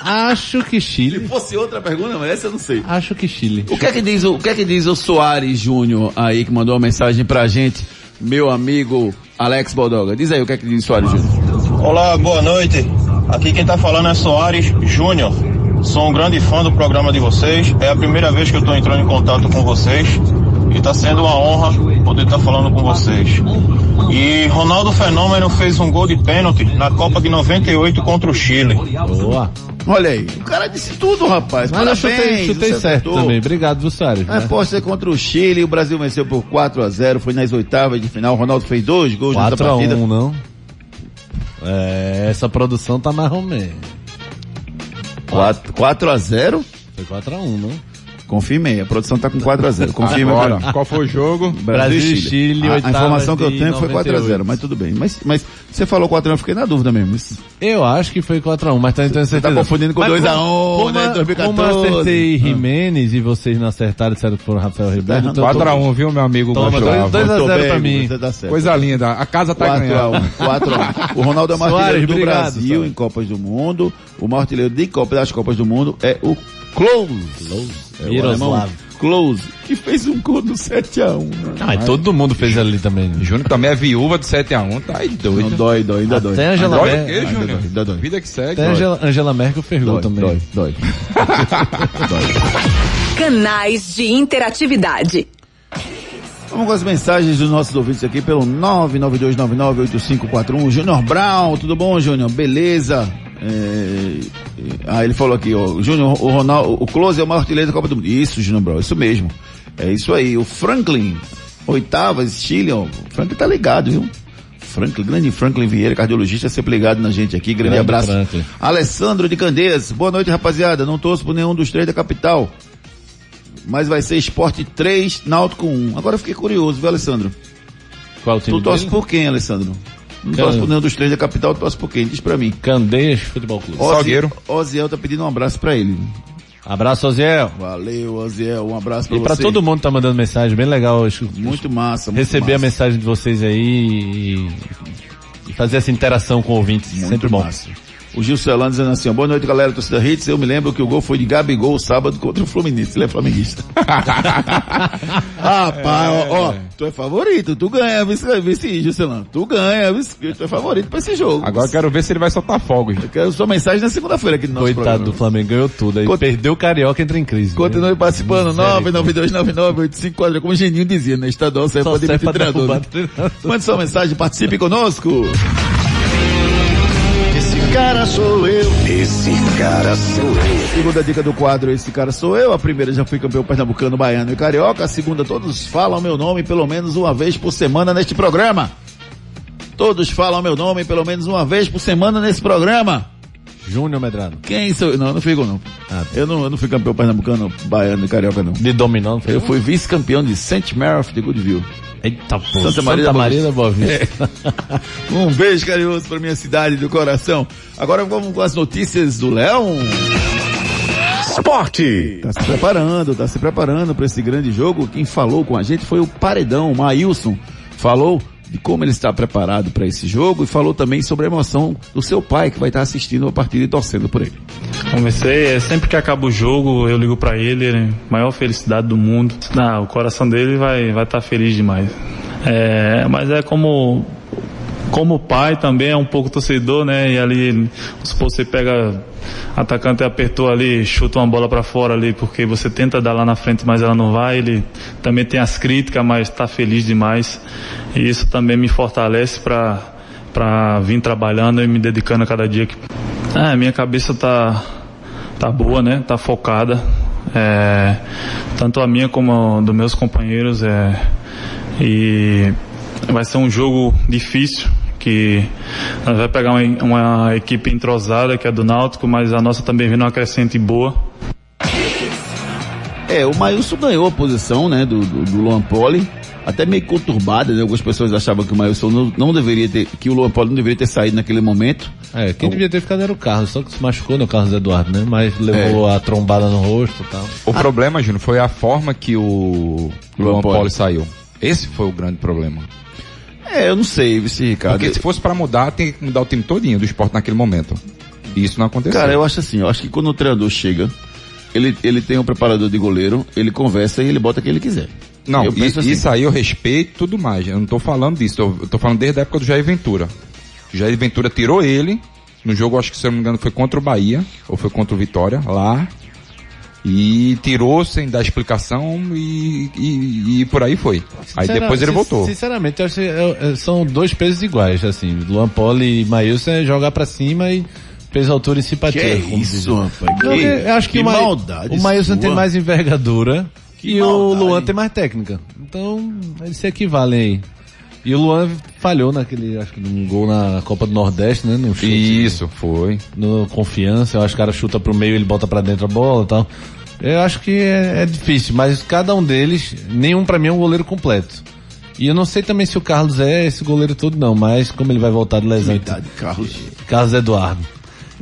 S5: Acho que
S4: se
S5: Chile.
S4: fosse outra pergunta, mas essa eu não sei.
S5: Acho que Chile.
S4: O que é que diz o, o que é que diz o Soares Júnior aí que mandou uma mensagem pra gente, meu amigo Alex Baldoga? Diz aí o que é que diz o Soares Júnior.
S13: Olá, boa noite. Aqui quem tá falando é Soares Júnior. Sou um grande fã do programa de vocês. É a primeira vez que eu tô entrando em contato com vocês. E tá sendo uma honra poder estar falando com vocês. E Ronaldo Fenômeno fez um gol de pênalti na Copa de 98 contra o Chile.
S5: Boa.
S4: Olha aí, o cara disse tudo, rapaz.
S5: Mas eu chutei,
S4: Parabéns,
S5: chutei certo
S4: acertou.
S5: também. Obrigado, viu, Soares?
S4: A aposta é contra o Chile, o Brasil venceu por 4 a 0 foi nas oitavas de final. O Ronaldo fez dois gols nessa
S5: 4 a
S4: partida.
S5: 1 não? É, essa produção tá mais ou menos.
S4: 4, 4 a 0
S5: Foi 4 a 1 não?
S4: Confirme aí, a produção tá com 4 a 0 Confirme Agora,
S6: qual foi o jogo?
S4: Brasil,
S5: Brasil
S4: e Chile.
S5: Chile,
S4: a, a informação que eu tenho foi 4 a 0
S5: 98.
S4: mas tudo bem. Mas, mas você falou 4 a 1 eu fiquei na dúvida mesmo. Isso-
S5: Eu acho que foi 4 a 1 mas tá
S4: Você tá
S5: certeza.
S4: confundindo com
S5: Mas
S4: 2 a
S5: como-
S4: 1
S5: como
S4: né,
S5: a-
S4: 2014.
S5: Como eu acertei
S4: Ah.
S5: Jimenez e vocês não acertaram, disseram que foram Rafael Ribeiro.
S4: errado.
S5: então eu tô-
S6: 4x1, viu, meu amigo
S5: Toma,
S6: Gustavo?
S5: dois- dois a
S4: Muito
S5: zero
S4: bem,
S5: pra mim.
S4: Você tá certo.
S6: Coisa linda. A casa tá
S4: 4 a
S6: ganhando.
S4: 1 4 a 1 O Ronaldo é o artilheiro do
S5: obrigado,
S4: Brasil
S5: Soares.
S4: em Copas do Mundo. O maior artilheiro de Copa, das Copas do Mundo é o Close. É o
S5: Miroslav.
S4: Close, que fez um gol do 7 a 1 né?
S5: Ah, mas todo mundo fez ali também.
S6: Júnior também é viúva do 7x1, tá aí
S4: Não
S6: doido.
S4: dói, dói, ainda dói.
S5: Até Angela
S6: Dói o
S5: Merkel.
S6: quê, Júnior?
S4: dói, ainda dói.
S6: Vida que segue.
S5: Até Angela, Angela Merkel ferrou
S4: Dói,
S5: também.
S4: dói, dói.
S7: Canais de interatividade.
S4: Vamos com as mensagens dos nossos ouvintes aqui pelo 992998541. Júnior Brown, tudo bom, Júnior? Beleza? É... Ah, ele falou aqui, ó. Júnior, o Ronaldo, o Close é o maior artilheiro da Copa do Mundo. Isso, Júnior Brown, isso mesmo. É isso aí. O Franklin, oitavas, Chile, ó. O Franklin tá ligado, viu? Franklin, grande Franklin Vieira, cardiologista, sempre ligado na gente aqui. Grande,
S5: Grande
S4: abraço.
S5: Franklin.
S4: Alessandro de Candeias, boa noite, rapaziada. Não torço por nenhum dos três da capital. Mas vai ser Esporte 3, Náutico 1. Agora eu fiquei curioso, viu, Alessandro?
S5: Qual o time
S4: Tu torce
S5: dele?
S4: por quem, Alessandro? Não
S5: Cara,
S4: torce por nenhum dos três da capital, torce por quem? Diz pra mim.
S5: Candeias Futebol Clube.
S4: Ozi-
S6: Salgueiro.
S4: Oziel tá pedindo um abraço pra ele.
S5: Abraço, Oziel.
S4: Valeu, Oziel, um abraço pra
S5: E pra
S4: você.
S5: todo mundo que tá mandando mensagem, bem legal.
S4: Muito massa, muito
S5: Receber a
S4: massa.
S5: mensagem de vocês aí e, e fazer essa interação com ouvintes.
S4: Muito
S5: sempre bom.
S4: O Gil Celano dizendo assim, ó, boa noite galera, torcida Hits, eu me lembro que o gol foi de Gabigol sábado contra o Fluminense, ele é flamenguista. Rapaz, ó, ó, tu é favorito, tu ganha, vice, vice Gil Celano, tu ganha, vice, tu é favorito pra esse jogo.
S6: Agora eu quero ver se ele vai soltar fogos.
S4: Eu quero sua mensagem na segunda-feira aqui no nosso
S5: Coitado
S4: programa.
S5: do Flamengo, ganhou tudo. Aí
S4: Conta-
S5: perdeu o Carioca, entra em crise.
S4: Continue participando,
S5: Misericórdia.
S4: 992998540, como o Geninho dizia, né? Estadual pra
S5: serve
S4: demitir
S5: pra
S4: treinador. né? Mande sua mensagem, participe conosco.
S3: Esse cara sou eu. Esse cara sou eu.
S4: Segunda dica do quadro, esse cara sou eu. A primeira já fui campeão pernambucano, baiano e carioca. A segunda, todos falam meu nome pelo menos uma vez por semana neste programa. Todos falam meu nome pelo menos uma vez por semana nesse programa.
S5: Júnior Medrado.
S4: Quem sou eu? Não, eu não fico não.
S5: Ah,
S4: Eu não, eu não fui campeão pernambucano, baiano e carioca não.
S5: De dominó, não foi?
S4: Eu fui vice-campeão de St. Mary of the Goodville.
S5: Eita, pô.
S4: Santa Maria da Boa
S5: Maria da Boa Vista.
S4: Um beijo carinhoso para minha cidade do coração. Agora vamos com as notícias do Léo.
S3: Esporte.
S4: Tá se preparando, tá se preparando para esse grande jogo. Quem falou com a gente foi o Paredão, o Maílson. Falou de como ele está preparado para esse jogo e falou também sobre a emoção do seu pai que vai estar assistindo a partida e torcendo por ele.
S14: Comecei, é, sempre que acaba o jogo, eu ligo pra ele, ele maior felicidade do mundo. Ah, o coração dele vai vai estar feliz demais. É, mas é como como pai também é um pouco torcedor, né? E ali, se você pega atacante apertou ali, chuta uma bola pra fora ali, porque você tenta dar lá na frente, mas ela não vai. Ele também tem as críticas, mas tá feliz demais. E isso também me fortalece pra para vir trabalhando e me dedicando a cada dia que é, minha cabeça tá tá boa, né? Tá focada. É, tanto a minha como a dos meus companheiros é e vai ser um jogo difícil que nós vai pegar uma, uma equipe entrosada que é do Náutico, mas a nossa também vem numa crescente boa.
S4: É, o Maílson ganhou a posição, né, do, do, do Luan Poli, até meio conturbada, né? Algumas pessoas achavam que o Maílson não, não deveria ter, que o Luan Poli não deveria ter saído naquele momento.
S5: É, quem devia ter ficado era o Carlos, só que se machucou, né, o Carlos Eduardo, né? Mas levou a trombada no rosto e tal.
S6: O problema, Júnior, foi a forma que o
S4: Luan
S6: Luan
S4: Poli
S6: saiu. Esse foi o grande problema.
S4: É, eu não sei, vice Ricardo.
S6: Porque se fosse pra mudar, tem que mudar o time todinho do esporte naquele momento. E isso não aconteceu.
S4: Cara, eu acho assim, eu acho que quando o treinador chega, ele, ele tem um preparador de goleiro, ele conversa e ele bota quem ele quiser.
S6: Não,
S4: penso assim.
S6: isso aí eu respeito e tudo mais. Eu não tô falando disso. Eu, eu tô falando desde a época do Jair Ventura. O Jair Ventura tirou ele. No jogo, acho que se eu não me engano, foi contra o Bahia. Ou foi contra o Vitória, lá. E tirou sem dar explicação e, e, e por aí foi. Aí depois ele voltou.
S5: Sinceramente, eu acho que é- é- são dois pesos iguais, assim. Luan Poli e Maílson é jogar pra cima e peso, altura e simpatia.
S4: Que isso, rapaz,
S5: eu acho que,
S4: que
S5: o, Ma- o Maílson tem mais envergadura
S4: Que
S5: e o
S4: maldade.
S5: Luan tem mais técnica. Então, eles se equivalem aí. E o Luan falhou naquele, acho que num gol na Copa do Nordeste, né? No chute,
S6: Isso, foi.
S5: no confiança, eu acho que o cara chuta pro meio, ele bota pra dentro a bola e tal. Eu acho que é, é difícil, mas cada um deles, nenhum pra mim é um goleiro completo. E eu não sei também se o Carlos é esse goleiro todo não, mas como ele vai voltar de lesão.
S4: Idade, Carlos.
S5: Carlos Eduardo.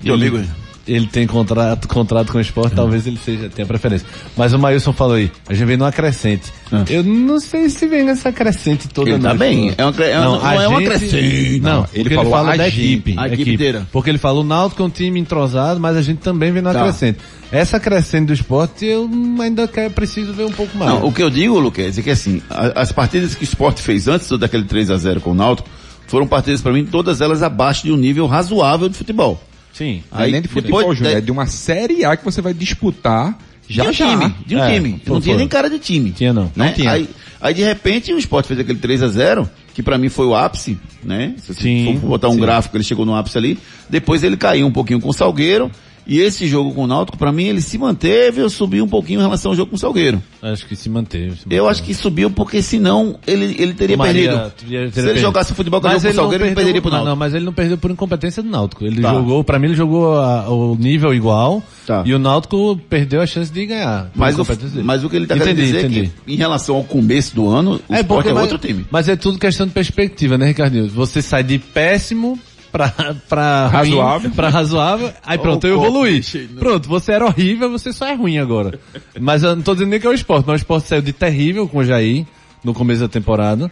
S4: Teu
S5: ele,
S4: amigo?
S5: Ele tem contrato, contrato com o esporte, talvez ele seja, tenha preferência. Mas o Maílson falou aí, a gente vem numa crescente. Eu não sei se vem nessa crescente toda
S4: Ele tá
S5: não,
S4: bem, é uma é uma- não
S5: a
S4: é uma crescente.
S5: Não,
S6: Não, ele
S5: ele,
S6: falou
S5: fala
S6: a
S5: da
S6: gente,
S5: equipe.
S4: a equipe inteira.
S5: Porque ele fala o Náutico é um time entrosado, mas a gente também vem numa
S4: Tá.
S5: crescente. Essa crescente do esporte eu ainda quero, preciso ver um pouco mais.
S4: Não, o que eu digo, Luquez, é que assim, as partidas que o Sport fez antes daquele 3 a 0 com o Náutico, foram partidas pra mim, todas elas abaixo de um nível razoável de futebol.
S5: Sim.
S6: É nem de futebol,
S4: depois-
S6: Júnior, é de uma Série A que você vai disputar já
S4: de um
S6: já.
S4: time, de um
S5: É,
S4: time.
S5: foi,
S4: não tinha nem cara de time.
S5: Tinha não.
S4: né?
S6: Não tinha.
S4: Aí, aí de repente o Sport fez aquele 3 a 0 que pra mim foi o ápice, né? Se
S5: Sim,
S4: for botar um
S5: sim.
S4: gráfico, ele chegou no ápice ali. Depois ele caiu um pouquinho com o Salgueiro. E esse jogo com o Náutico, pra mim, ele se manteve ou subiu um pouquinho em relação ao jogo com o Salgueiro.
S5: Acho que se manteve. se
S4: Eu
S5: manteve.
S4: acho que subiu porque senão ele, ele teria
S5: Maria,
S4: perdido.
S5: teria- teria
S4: Se ele
S5: perdido.
S4: jogasse futebol com o jogo com o Salgueiro, ele perderia pro Náutico.
S5: não, mas ele não perdeu por incompetência do Náutico. Ele
S4: Tá.
S5: jogou, pra mim ele jogou a- o nível igual
S4: Tá.
S5: e o Náutico perdeu a chance de ganhar.
S4: Mas o,
S5: dele.
S4: mas o que ele tá
S5: Entendi,
S4: querendo dizer
S5: entendi.
S4: é que, em relação ao começo do ano, o Sport é outro time.
S5: Mas é tudo questão de perspectiva, né, Ricardinho? Você sai de péssimo pra, pra
S6: Razoável.
S5: ruim, pra razoável, aí pronto,
S4: Ó,
S5: eu
S4: né?
S5: Pronto, você era horrível, você só é ruim agora. mas eu não tô dizendo nem que é o esporte, mas o esporte saiu de terrível com o Jair no começo da temporada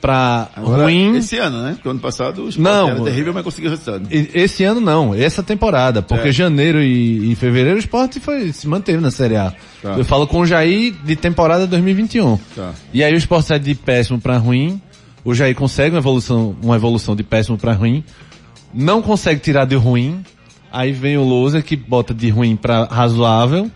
S5: pra
S4: Agora,
S5: ruim.
S4: Esse ano, né? Porque ano passado o Sport
S5: Não.
S4: era terrível, mas conseguiu resultado.
S5: Esse ano não, essa temporada, porque
S4: É.
S5: janeiro e, e fevereiro o esporte foi, se manteve na Série A.
S4: Tá.
S5: Eu falo com o Jair de temporada 2021.
S4: Tá.
S5: E aí o esporte sai de péssimo para ruim, o Jair consegue uma evolução, uma evolução de péssimo para ruim, não consegue tirar de ruim, aí vem o Loser que bota de ruim para razoável,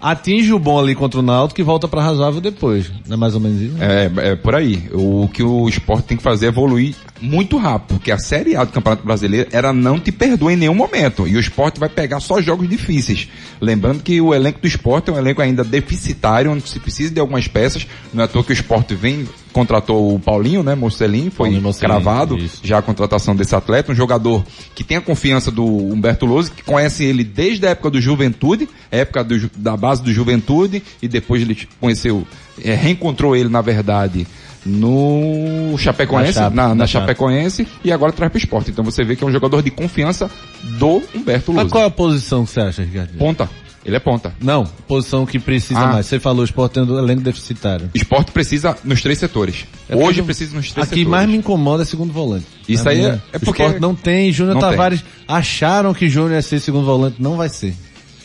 S5: atinge o bom ali contra o Náutico e volta para razoável depois. Não é mais ou menos isso?
S6: É, é por aí. O que o esporte tem que fazer é evoluir muito rápido, porque a Série A do Campeonato Brasileiro era não te perdoa em nenhum momento. E o esporte vai pegar só jogos difíceis. Lembrando que o elenco do esporte é um elenco ainda deficitário, onde se precisa de algumas peças. Não é à toa que o esporte vem, contratou o Paulinho, né? Mocelin, foi
S5: Paulinho
S6: cravado
S5: isso.
S6: já a contratação desse atleta, um jogador que tem a confiança do Humberto Lousa, que conhece ele desde a época do Juventude, época do da base do Juventude, e depois ele conheceu, é, reencontrou ele, na verdade, no Chapecoense,
S5: Na
S6: na,
S5: Chape,
S6: na,
S5: na
S6: Chapecoense, e agora traz pro esporte. Então você vê que é um jogador de confiança do Humberto
S5: Mas
S6: Lousa.
S5: qual é a posição que você acha, Ricardo?
S6: Ponta. Ele é ponta.
S5: Não, posição que precisa
S6: Ah.
S5: mais. Você falou o esporte tendo um elenco deficitário.
S6: Esporte precisa nos três setores.
S5: É
S6: Hoje precisa nos três
S5: Aqui
S6: setores.
S5: mais me incomoda é segundo volante.
S6: Isso aí é- é
S5: o
S6: porque-
S5: Sport não tem, Júnior
S6: Não tem.
S5: Tavares acharam que Júnior ia ser segundo volante, não vai ser.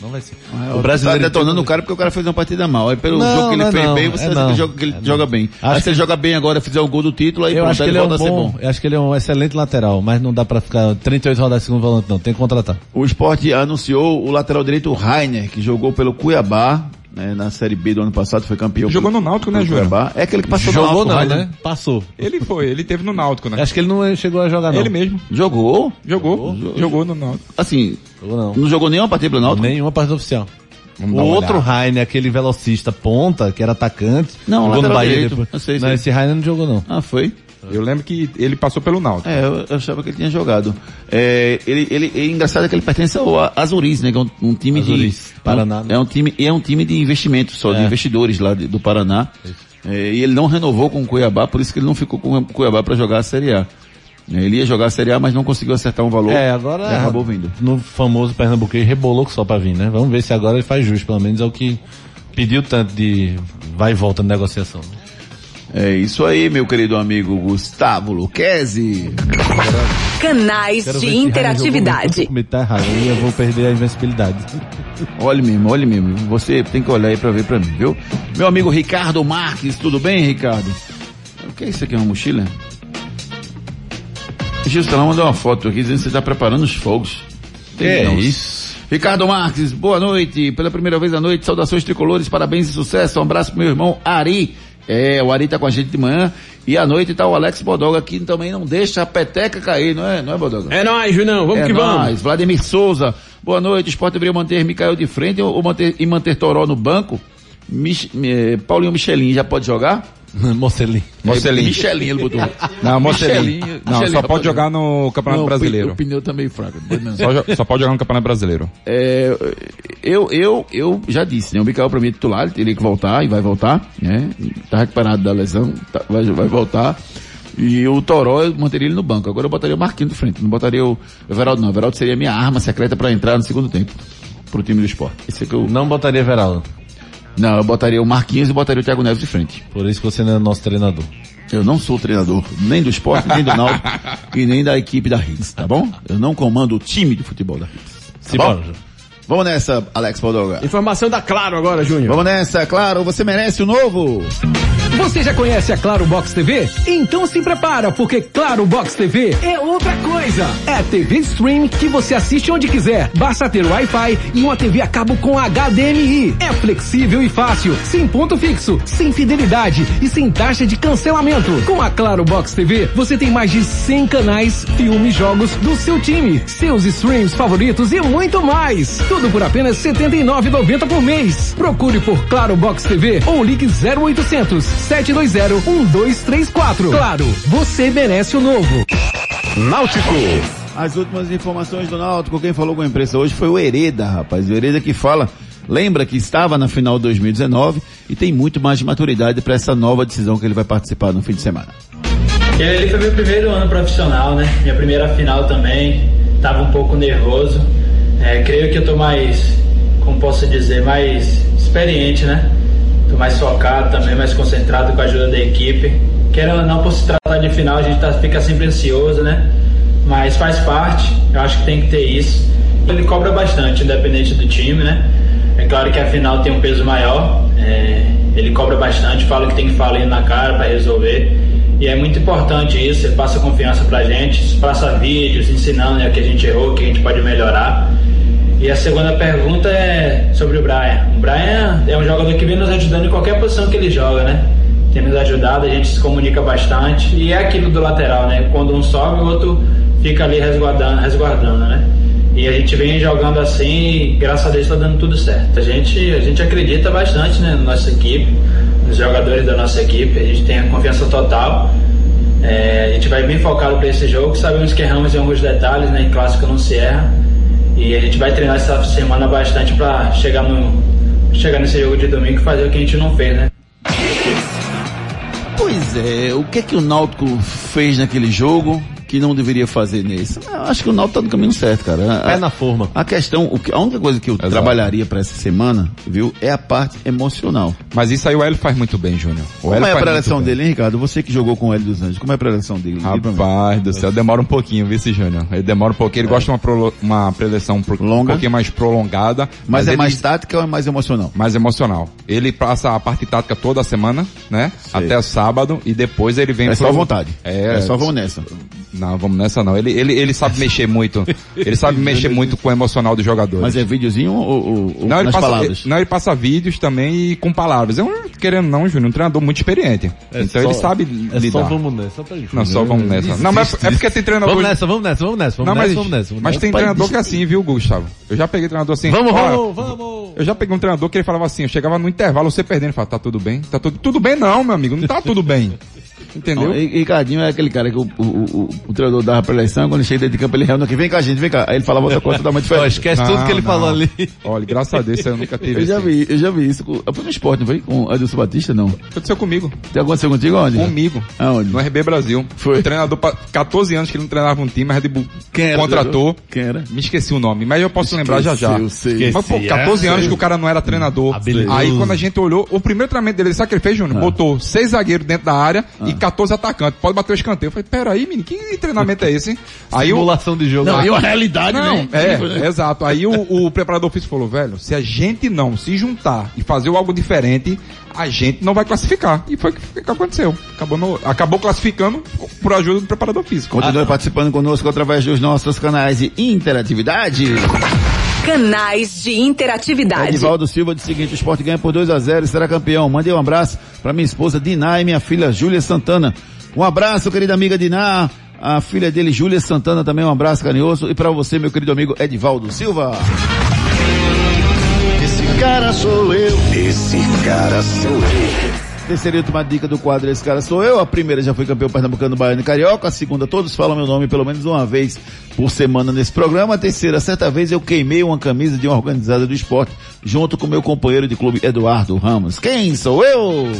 S5: Não vai ser.
S4: O brasileiro tá detonando o cara porque o cara fez uma partida mal. Aí pelo
S5: Não,
S4: jogo que ele
S5: é
S4: fez
S5: não,
S4: bem, você
S5: é não.
S4: ele joga, que ele
S5: É
S4: joga bem.
S5: Acho
S4: aí se ele
S5: que-
S4: joga bem agora, fizer o gol do título, aí
S5: eu
S4: pronto,
S5: acho que
S4: aí
S5: ele é um
S4: volta a ser
S5: bom,
S4: bom.
S5: eu acho que ele é um excelente lateral, mas não dá pra ficar 38 rodadas segundo volante não, tem que contratar.
S4: O esporte anunciou o lateral direito Rainer, que jogou pelo Cuiabá, né, na Série B do ano passado, foi campeão.
S6: Jogou
S4: pelo-
S6: no Náutico, né, Júnior?
S4: É aquele que passou
S5: Jogou
S4: no Náutico,
S5: não,
S4: Rainer.
S5: né? Passou.
S6: Ele foi, ele teve no Náutico, né?
S5: Acho que ele não chegou a jogar não.
S6: Ele mesmo.
S4: Jogou?
S6: Jogou, jogou, no Náutico.
S4: Assim,
S5: Jogou não.
S4: não jogou nenhuma partida pelo Náutico?
S5: Nenhuma partida oficial.
S6: Vamos
S5: O outro. Rainer, aquele velocista ponta, que era atacante,
S4: Não,
S5: jogou no Bahia
S4: direito.
S5: depois.
S4: Eu sei,
S5: não,
S4: sei.
S5: esse Rainer não jogou não.
S4: Ah, foi?
S6: Eu lembro que ele passou pelo Náutico.
S4: É, eu, eu achava que ele tinha jogado. É, ele, ele, é engraçado que ele pertence ao A- Azuris, né? Que é um, um time
S5: Azuris,
S4: de...
S5: Paraná, né?
S4: É um time, é um time de investimento só, de
S5: É.
S4: investidores lá de- do Paraná. É, e ele não renovou com o Cuiabá, por isso que ele não ficou com o Cuiabá para jogar a Série A. É, Ele ia jogar a Série A, mas não conseguiu acertar um valor.
S5: É, agora
S4: e acabou vindo.
S5: no famoso Pernambuquês rebolou que só pra vir, né? Vamos ver se agora ele faz jus, pelo menos é o que pediu tanto de vai e volta na negociação.
S4: É isso aí, meu querido amigo Gustavo Luquezzi.
S7: Canais
S5: Quero
S7: de interatividade.
S5: Tá errado, aí eu vou perder a invencibilidade.
S4: Olhe mesmo, olhe mesmo. Você tem que olhar aí pra ver pra mim, viu? Meu amigo Ricardo Marques, tudo bem, Ricardo? O que é isso aqui? Uma mochila? Gilson, ela mandou uma foto aqui dizendo que você está preparando os fogos.
S5: Que é isso?
S4: Ricardo Marques, boa noite. Pela primeira vez à noite, saudações tricolores, parabéns e sucesso. Um abraço pro meu irmão Ari. É, o Ari tá com a gente de manhã. E à noite tá o Alex Bodoga aqui também não deixa a peteca cair, não é, não é Bodoga?
S8: É nóis, Junão, vamos
S4: é
S8: que
S4: nóis.
S8: vamos.
S4: Vladimir Souza, boa noite. O Sport deveria manter Mikael de frente ou manter, e manter Toró no banco. Mich, eh, Paulinho Michelin já pode jogar?
S5: Mocelin.
S6: Mocelin.
S4: Michelin ele botou.
S6: Não, Mocelin.
S4: Michelin,
S6: Não,
S4: Michelin
S6: só pode jogar no Campeonato
S4: Não, o
S6: Brasileiro.
S4: pneu- O pneu tá meio fraco.
S6: Só, só pode jogar no Campeonato Brasileiro.
S4: É, eu, eu, eu já disse, né? O Mikael pra mim é titular, ele teria que voltar e vai voltar, né? Tá recuperado da lesão, tá- vai, vai voltar. E o Toró eu manteria ele no banco. Agora eu botaria o Marquinhos de frente, não botaria o Everaldo não. O Everaldo seria a minha arma secreta pra entrar no segundo tempo. Pro time do esporte. Esse é que eu...
S5: Não botaria Veraldo.
S4: Não, eu botaria o Marquinhos e botaria o Thiago Neves de frente.
S5: Por isso que você não é nosso treinador.
S4: Eu não sou treinador nem do esporte, nem do Náutico e nem da equipe da Hits, tá bom? Eu não comando o time de futebol da Hits. Tá
S5: Simbora.
S4: bom? Vamos nessa, Alex Baldoga.
S8: Informação da Claro agora, Júnior.
S4: Vamos nessa, claro, você merece o novo.
S12: Você já conhece a Claro Box TV? Então se prepara, porque Claro Box TV é outra coisa. É TV stream que você assiste onde quiser. Basta ter Wi-Fi e uma TV a cabo com HDMI. É flexível e fácil, sem ponto fixo, sem fidelidade e sem taxa de cancelamento. Com a Claro Box TV, você tem mais de 100 canais, filmes, jogos do seu time, seus streams favoritos e muito mais. Tudo por apenas R$ 79,90 por mês. Procure por Claro Box TV ou ligue 0800 720 1234. Claro, você merece o novo.
S4: Náutico. As últimas informações do Náutico, quem falou com a imprensa hoje foi o Hereda, rapaz. O Hereda que fala, lembra que estava na final 2019 e tem muito mais de maturidade para essa nova decisão que ele vai participar no fim de semana.
S15: Ele ali foi meu primeiro ano profissional, né? Minha primeira final também. Tava um pouco nervoso. É, creio que eu tô mais, como posso dizer, mais experiente, né? Mais focado também, mais concentrado com a ajuda da equipe. querendo ou não, por se tratar de final, a gente tá, fica sempre ansioso, né? Mas faz parte, eu acho que tem que ter isso. Ele cobra bastante, independente do time, né? É claro que a final tem um peso maior, é, ele cobra bastante, fala que tem que falar na cara para resolver. E é muito importante isso, ele passa confiança pra gente, passa vídeos ensinando né, o que a gente errou, o que a gente pode melhorar. E a segunda pergunta é sobre o Brian. O Brian é um jogador que vem nos ajudando em qualquer posição que ele joga, né? Tem nos ajudado, a gente se comunica bastante. E é aquilo do lateral, né? Quando um sobe, o outro fica ali resguardando, resguardando né? E a gente vem jogando assim e graças a Deus está dando tudo certo. A gente, a gente acredita bastante né, na nossa equipe, nos jogadores da nossa equipe, a gente tem a confiança total. É, a gente vai bem focado para esse jogo, sabemos que erramos em alguns detalhes, né? Em clássico não se erra. E a gente vai treinar essa semana bastante para chegar no chegar nesse jogo de domingo e fazer o que a gente não fez, né?
S4: Pois é, o que é que o Náutico fez naquele jogo que não deveria fazer nesse? Eu acho que o Náutico tá no caminho certo, cara. A,
S5: Pé na forma.
S4: a questão, o que- a única coisa que eu trabalharia para essa semana, viu, é a parte emocional.
S6: Mas isso aí o Hélio faz muito bem, Júnior.
S4: Como é a preleção dele, hein, Ricardo? Você que jogou com o Hélio dos Anjos, como é a preleção dele?
S6: Rapaz do céu, demora um pouquinho, viu, esse Júnior? Ele demora um pouquinho, ele gosta de uma, prolo- uma preleção pro- um
S4: Longa.
S6: pouquinho mais prolongada.
S4: Mas, é
S6: ele-
S4: mais tática ou é mais emocional?
S6: mais emocional. Ele passa a parte tática toda a semana, né?
S4: Sei.
S6: Até sábado e depois ele vem
S4: É
S6: pro-
S4: só vontade.
S6: É,
S4: É só vamos nessa.
S6: Não, vamos nessa não. Ele, ele, ele sabe mexer muito. Ele sabe mexer muito com o emocional dos jogadores.
S4: Mas é videozinho ou, ou- ou
S6: não, ele passa,
S4: palavras?
S6: ele- não, ele passa vídeos também e com palavras. É um, querendo não, Júnior, um treinador muito experiente. então
S5: só-
S6: ele sabe
S5: é
S6: lidar.
S5: só vamos nessa, só pra
S6: Não, só vamos nessa. Não, mas é porque tem treinador...
S5: Vamos nessa, vamos nessa, vamos nessa, vamos
S6: não,
S5: nessa,
S6: mas,
S5: vamos nessa. Vamos
S6: mas
S5: nessa.
S6: tem treinador que é assim, viu, Gustavo? Eu já peguei treinador assim.
S5: Vamos, vamos, vamos.
S6: Eu já peguei um treinador que ele falava assim, eu chegava no intervalo, você perdendo, ele falava, tá tudo bem? Tá tudo, tudo bem não, meu amigo, não tá tudo bem. Entendeu?
S4: Não, e- e Ricardinho é aquele cara que o, o, o, o treinador dava pra eleição, quando chega dentro de campo, ele reúne aqui, vem cá, gente, vem cá. Aí ele falava outra coisa totalmente diferente.
S5: Ó, esquece tudo que ele falou ali.
S6: Olha, graças a Deus isso eu nunca tive.
S4: Eu já
S6: assim.
S4: vi, eu já vi isso. Com, foi no esporte, não foi? Com o Adilson Batista, não?
S6: Aconteceu comigo.
S4: Tem aconteceu contigo onde?
S6: Comigo.
S4: Aonde?
S6: No RB Brasil.
S4: Foi.
S6: Um treinador, pra 14 anos que ele não treinava um time, a Red Bull
S4: Quem era?
S6: contratou.
S4: Quem era?
S6: Me esqueci o nome, mas eu posso lembrar já já.
S4: eu sei.
S6: Mas, pô,
S5: Esqueci,
S6: 14
S5: é,
S6: anos
S5: sei.
S6: que o cara não era treinador.
S5: Habilidoso.
S6: Aí quando a gente olhou, o primeiro treinamento dele, sabe o que ele fez, Júnior? Botou seis zagueiros dentro da área e 14 atacantes. Pode bater o escanteio. Eu falei, peraí, menino, que treinamento é esse? hein? Aí o,
S5: Simulação de jogo.
S4: Não,
S5: Ah,
S4: e a realidade,
S6: não,
S4: né?
S6: é, exato. Aí o, o preparador físico falou, velho, se a gente não se juntar e fazer algo diferente, a gente não vai classificar. E foi o que, que aconteceu. Acabou, no- acabou classificando por ajuda do preparador físico.
S4: Continue participando conosco através dos nossos canais de interatividade.
S7: Canais de interatividade.
S4: Edivaldo Silva diz o seguinte, o esporte ganha por 2 a 0 e será campeão. Mandei um abraço para minha esposa Diná e minha filha Júlia Santana. Um abraço, querida amiga Diná. A filha dele, Júlia Santana, também um abraço carinhoso. E para você, meu querido amigo Edivaldo Silva.
S3: Esse cara sou eu. Esse cara sou eu.
S4: Terceira e última dica do quadro Esse Cara Sou Eu. A primeira já foi campeão pernambucano, baiano e carioca. A segunda, todos falam meu nome pelo menos uma vez por semana nesse programa. A terceira, certa vez eu queimei uma camisa de uma organizada do esporte junto com meu companheiro de clube Eduardo Ramos. Quem sou eu?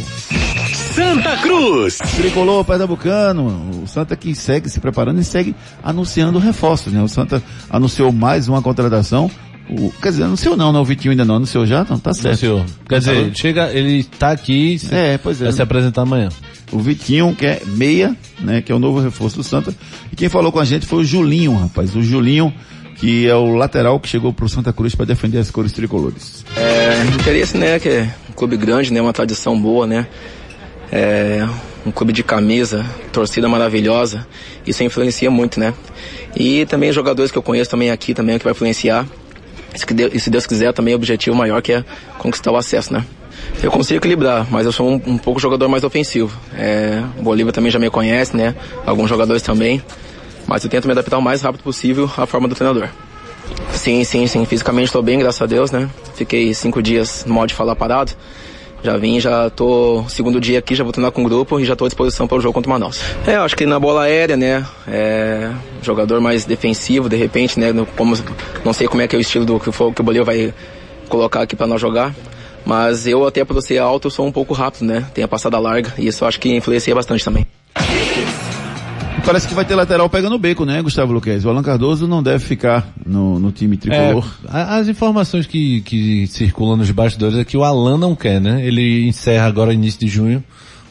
S3: Santa Cruz.
S4: Tricolor pernambucano. O Santa que segue se preparando e segue anunciando reforços, né? O Santa anunciou mais uma contratação. O, quer dizer, anunciou não, né? O Vitinho ainda não anunciou já? Não, tá certo.
S5: Senhor. Quer dizer, chega, ele tá aqui se-
S4: É, pois é.
S5: vai se apresentar amanhã.
S4: O Vitinho, que é meia, né? Que é o novo reforço do Santa. E quem falou com a gente foi o Julinho, rapaz. O Julinho, que é o lateral que chegou pro Santa Cruz para defender as cores tricolores.
S16: É, interesse, né, que é um clube grande, né, uma tradição boa, né, é, um clube de camisa, torcida maravilhosa, isso influencia muito, né, e também os jogadores que eu conheço também aqui também é que vai influenciar, e se Deus, se Deus quiser também o objetivo maior que é conquistar o acesso, né. Eu consigo equilibrar, mas eu sou um, um pouco jogador mais ofensivo. É, o Bolívar também já me conhece, né? Alguns jogadores também. Mas eu tento me adaptar o mais rápido possível à forma do treinador. Sim, sim, sim. Fisicamente estou bem, graças a Deus, né? Fiquei cinco dias modo de falar parado. Já vim, já tô segundo dia aqui, já vou treinar com o grupo e já estou à disposição para o jogo contra o Manaus. É, acho que na bola aérea, né? É, jogador mais defensivo, de repente, né? como, não sei como é que é o estilo do que, que o Bolívar vai colocar aqui para nós jogar. Mas eu até por ser alto, eu sou um pouco rápido, né? Tenho a passada larga e isso acho que influencia bastante também.
S4: Parece que vai ter lateral pegando o beco, né, Gustavo Luquez? O Alan Cardoso não deve ficar no, no time tricolor.
S5: É, as informações que, que circulam nos bastidores é que o Alan não quer, né? Ele encerra agora início de junho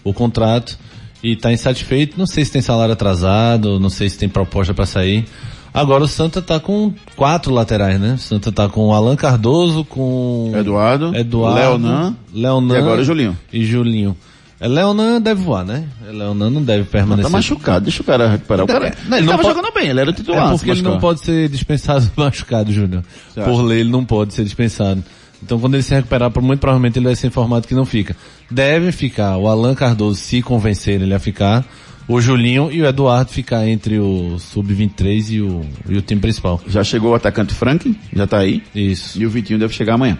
S5: o contrato e tá insatisfeito. Não sei se tem salário atrasado, não sei se tem proposta para sair. Agora o Santa tá com quatro laterais, né? O Santa tá com o Alan Cardoso, com
S4: Eduardo,
S5: Eduardo,
S4: Leonan,
S5: Leonan
S4: e agora o Julinho.
S5: E Julinho. É, Leonan deve voar, né? Leonan não deve permanecer.
S4: Tá machucado, deixa o cara recuperar. O cara,
S5: Não,
S4: ele,
S5: não
S4: tava
S5: pode-
S4: jogando bem, ele era o titular.
S5: É porque ele não pode ser dispensado machucado, Júnior. Por lei ele não pode ser dispensado. Então quando ele se recuperar, por- muito provavelmente ele vai ser informado que não fica. Deve ficar o Alan Cardoso, se convencer ele a ficar, o Julinho e o Eduardo ficar entre o Sub-23 e o, e o time principal.
S4: Já chegou o atacante Frank, já tá aí.
S5: Isso.
S4: E o Vitinho deve chegar amanhã.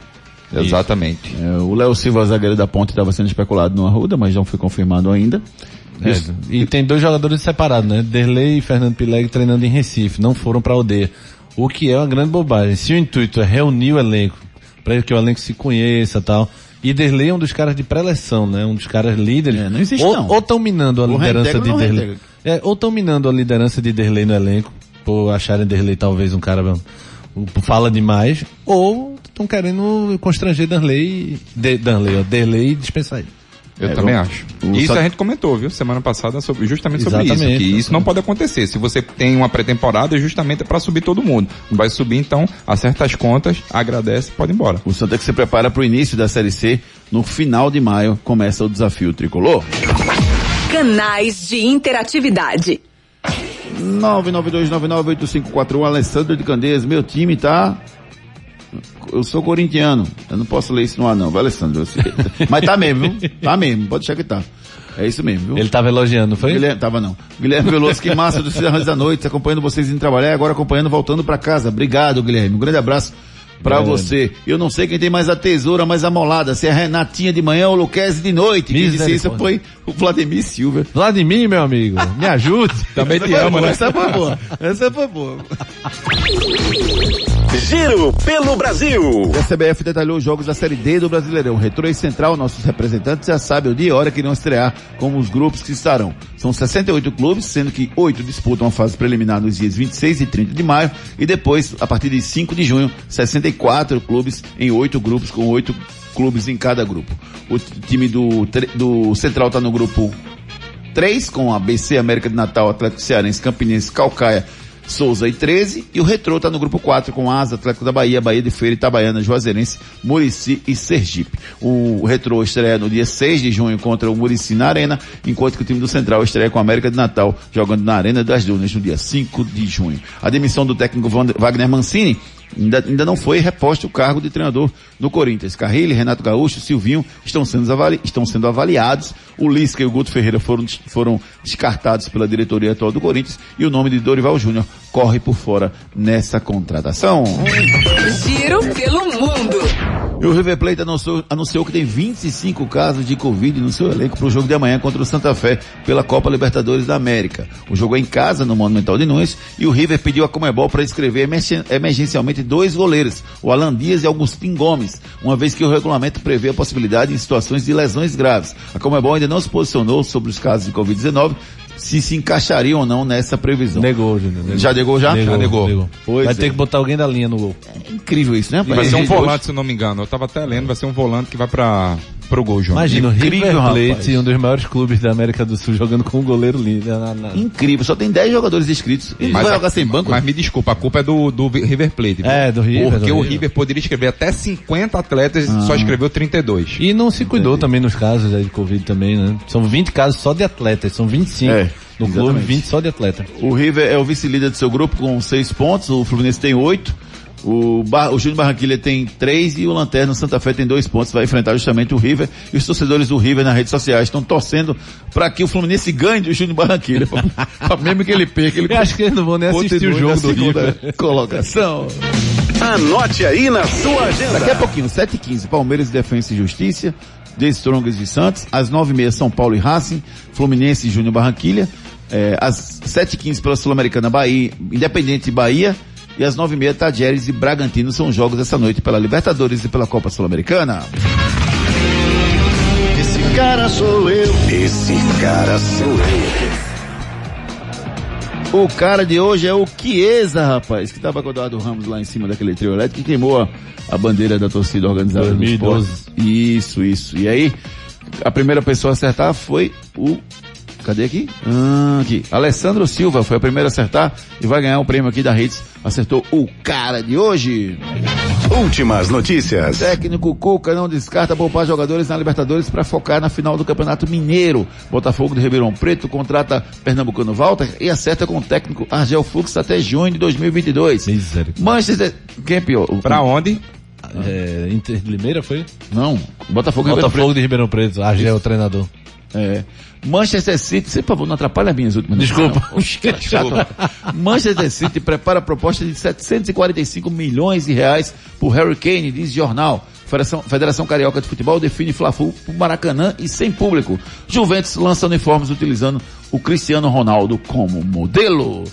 S6: Exatamente.
S4: É, o Léo Silva, zagueiro da ponte, estava sendo especulado no Arruda, mas não foi confirmado ainda.
S5: É, e tem dois jogadores separados, né? Derlei e Fernando Pileg treinando em Recife, não foram para aldeia. O que é uma grande bobagem. Se o intuito é reunir o elenco, para que o elenco se conheça e tal. E Derlei é um dos caras de pré-eleção, né? Um dos caras líderes.
S4: não existe,
S5: ou,
S4: não.
S5: Ou estão minando a liderança de Derlei. É, ou estão minando a liderança de Derlei no elenco, por acharem Derlei talvez um cara fala demais, ou estão querendo constranger Derlei, de, Derlei, ó, Derlei e dispensar ele.
S6: Eu
S5: É,
S6: também
S5: o-
S6: acho. isso
S5: só-
S6: a gente comentou, viu, semana passada, sobre, justamente sobre isso.
S5: Exatamente,
S6: Que isso não pode acontecer. Se você tem uma pré-temporada, é justamente para subir todo mundo. Não vai subir, então, acerta as contas, agradece, pode ir embora.
S4: O Santa que se prepara para o início da Série C. No final de maio começa o desafio tricolor.
S7: Canais de interatividade.
S4: 992998541 Alessandro de Candeias, meu time tá eu sou corintiano. Eu não posso ler isso no ar não, vai Alessandro. sei. Mas tá mesmo, viu? Tá mesmo, pode deixar que tá. É isso mesmo, viu?
S5: Ele tava elogiando, não foi?
S4: Guilherme, tava não. Guilherme Veloso, que massa dos Serras da Noite, acompanhando vocês indo trabalhar agora acompanhando voltando para casa. Obrigado, Guilherme. Um grande abraço pra
S5: Grande.
S4: você. Eu não sei quem tem mais a tesoura mais amolada, se é a Renatinha de manhã ou o Luquezzi de noite. Quem disse isso foi o Vladimir Silva.
S5: Vladimir, meu amigo, me ajude.
S6: Também te amo,
S4: boa,
S6: né?
S4: Essa foi boa. Essa foi boa.
S3: Giro pelo Brasil.
S4: A CBF detalhou os jogos da Série D do Brasileirão. Retro e Central, nossos representantes já sabem o dia e hora que irão estrear como os grupos que estarão. São 68 clubes, sendo que 8 disputam a fase preliminar nos dias 26 e 30 de maio e depois, a partir de 5 de junho, 64 clubes em 8 grupos, com 8 clubes em cada grupo. O time do, do Central está no grupo 3, com a BC América de Natal, Atlético Cearense, Campinense, Calcaia, Souza e 13. E o Retrô está no grupo 4, com Asa, Atlético da Bahia, Bahia de Feira, Itabaiana, Juazeirense, Murici e Sergipe. O Retrô estreia no dia 6 de junho contra o Murici na Arena, enquanto que o time do Central estreia com a América de Natal, jogando na Arena das Dunas no dia 5 de junho. A demissão do técnico Wagner Mancini Ainda, ainda não foi reposto o cargo de treinador do Corinthians. Carrilho, Renato Gaúcho, Silvinho estão sendo, avali, estão sendo avaliados. O Lisca e o Guto Ferreira foram, foram descartados pela diretoria atual do Corinthians e o nome de Dorival Júnior corre por fora nessa contratação.
S7: Giro pelo mundo.
S4: E o River Plate anunciou, anunciou que tem 25 casos de Covid no seu elenco para o jogo de amanhã contra o Santa Fé pela Copa Libertadores da América. O jogo é em casa, no Monumental de Nunes, e o River pediu a Comebol para emergen- emergencialmente dois goleiros, o Alan Dias e Augustin Gomes, uma vez que o regulamento prevê a possibilidade em situações de lesões graves. A Comebol ainda não se posicionou sobre os casos de Covid-19, se se encaixariam ou não nessa previsão.
S5: Negou, Júnior. negou.
S4: Já negou já?
S5: Negou,
S4: Já negou.
S5: negou.
S4: Pois
S5: Vai
S4: é.
S5: ter que botar alguém da linha no gol.
S4: Incrível isso, né?
S6: Vai ser um volante, se não me engano. Eu tava até lendo, vai ser um volante que vai para pro gol, João.
S5: Imagina, o
S4: Incrível,
S5: River Plate,
S4: rapaz.
S5: um dos maiores clubes da América do Sul, jogando com um goleiro lindo. Na, na...
S4: Incrível, só tem 10 jogadores inscritos. Ele vai jogar sem banco?
S6: Mas me desculpa, a culpa é do, do River Plate.
S5: É, do River,
S6: Porque
S5: do
S6: o
S5: River.
S6: River poderia escrever até 50 atletas,
S4: Ah.
S6: só escreveu 32.
S5: E não se cuidou também nos casos aí de Covid também, né? São 20 casos só de atletas, são 25
S4: É,
S5: no clube,
S4: exatamente.
S5: 20 só de atleta.
S4: O River é o vice-líder do seu grupo com 6 pontos, o Fluminense tem 8, o, Bar, o Júnior Barranquilha tem 3 e o Lanterna Santa Fé tem 2 pontos, vai enfrentar justamente o River. E os torcedores do River nas redes sociais estão torcendo para que o Fluminense ganhe do Júnior Barranquilha. pra- pra mesmo que ele perca, ele
S5: Eu acho que eles não vão nem assistir o jogo
S4: na
S5: do River.
S4: Colocação.
S3: Anote aí na sua agenda.
S4: Daqui a pouquinho, 7h15, Palmeiras, Defensa e Justiça, The Strongest de Santos, às 9h30, São Paulo e Racing, Fluminense e Júnior Barranquilha, é, às 7h15 pela Sul-Americana Bahia, Independente e Bahia, e às 9h30, Tajeres e Bragantino são jogos essa noite pela Libertadores e pela Copa Sul-Americana.
S3: Esse cara sou eu. Esse cara sou eu.
S4: O cara de hoje é o Chiesa, rapaz, que tava com o Eduardo Ramos lá em cima daquele trio elétrico que queimou a, a bandeira da torcida organizada
S5: 2012.
S4: do esporte. Isso, isso. E aí, a primeira pessoa a acertar foi o Cadê aqui? Ah, aqui. Alessandro Silva foi o primeiro a acertar e vai ganhar o prêmio aqui da Hits. Acertou o cara de hoje.
S3: Últimas notícias.
S4: Técnico Cuca não descarta poupar jogadores na Libertadores para focar na final do Campeonato Mineiro. Botafogo de Ribeirão Preto contrata Pernambucano Walter e acerta com o técnico Argel Fux até junho de 2022. Manchester, quem é pior?
S6: Pra onde?
S5: É, Inter de Limeira foi?
S4: Não, Botafogo,
S5: Botafogo de Ribeirão Preto. Argel é o treinador.
S4: É. Manchester City, você, por favor, não atrapalha as minhas últimas
S5: Desculpa.
S4: Não, que chato. Manchester City prepara proposta de 745 milhões de reais por Harry Kane, diz jornal. Federação, Federação Carioca de Futebol define Fla-Flu pro Maracanã e sem público. Juventus lança uniformes utilizando o Cristiano Ronaldo como modelo.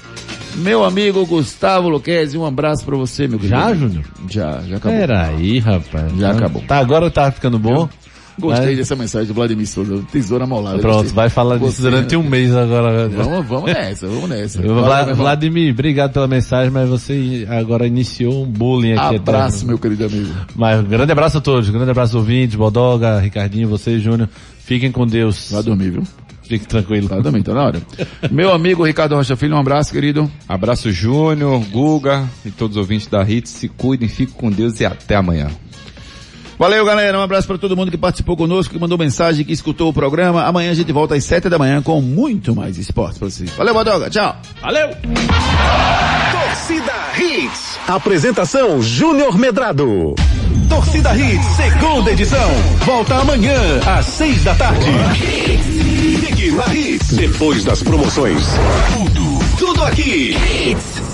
S4: Meu amigo Gustavo Luquezzi, um abraço pra você, meu querido.
S5: Já, Júnior?
S4: Já, já acabou.
S5: Peraí, rapaz.
S4: Já acabou.
S5: Tá, agora tá ficando bom.
S4: Gostei dessa mensagem do Vladimir Souza, tesoura molada.
S5: Pronto,
S4: Gostei.
S5: vai falar disso
S4: Gostei,
S5: durante
S4: né?
S5: um mês agora.
S4: Vamos, vamos nessa, vamos nessa.
S5: Vla-. Vladimir, obrigado pela mensagem, mas você agora iniciou um bullying aqui.
S4: Abraço,
S5: eterno.
S4: meu querido amigo.
S5: Mas um grande abraço a todos, grande abraço aos ouvintes, Bodoga, Ricardinho, você, Júnior. Fiquem com Deus.
S4: Vai dormir, viu?
S5: Fique tranquilo.
S4: Vai dormir, tá na hora. Meu amigo Ricardo Rocha Filho, um abraço, querido.
S6: Abraço Júnior, Guga e todos os ouvintes da Hits. Se cuidem, fiquem com Deus e até amanhã.
S4: Valeu, galera. Um abraço para todo mundo que participou conosco, que mandou mensagem, que escutou o programa. Amanhã a gente volta às sete da manhã com muito mais esporte pra vocês. Valeu, Bodoga. Tchau.
S5: Valeu.
S3: Torcida Hits. Apresentação Júnior Medrado. Torcida Hits, segunda edição. Volta amanhã, às seis da tarde. Ligue na Hits. Depois das promoções. Tudo, tudo aqui. Hits.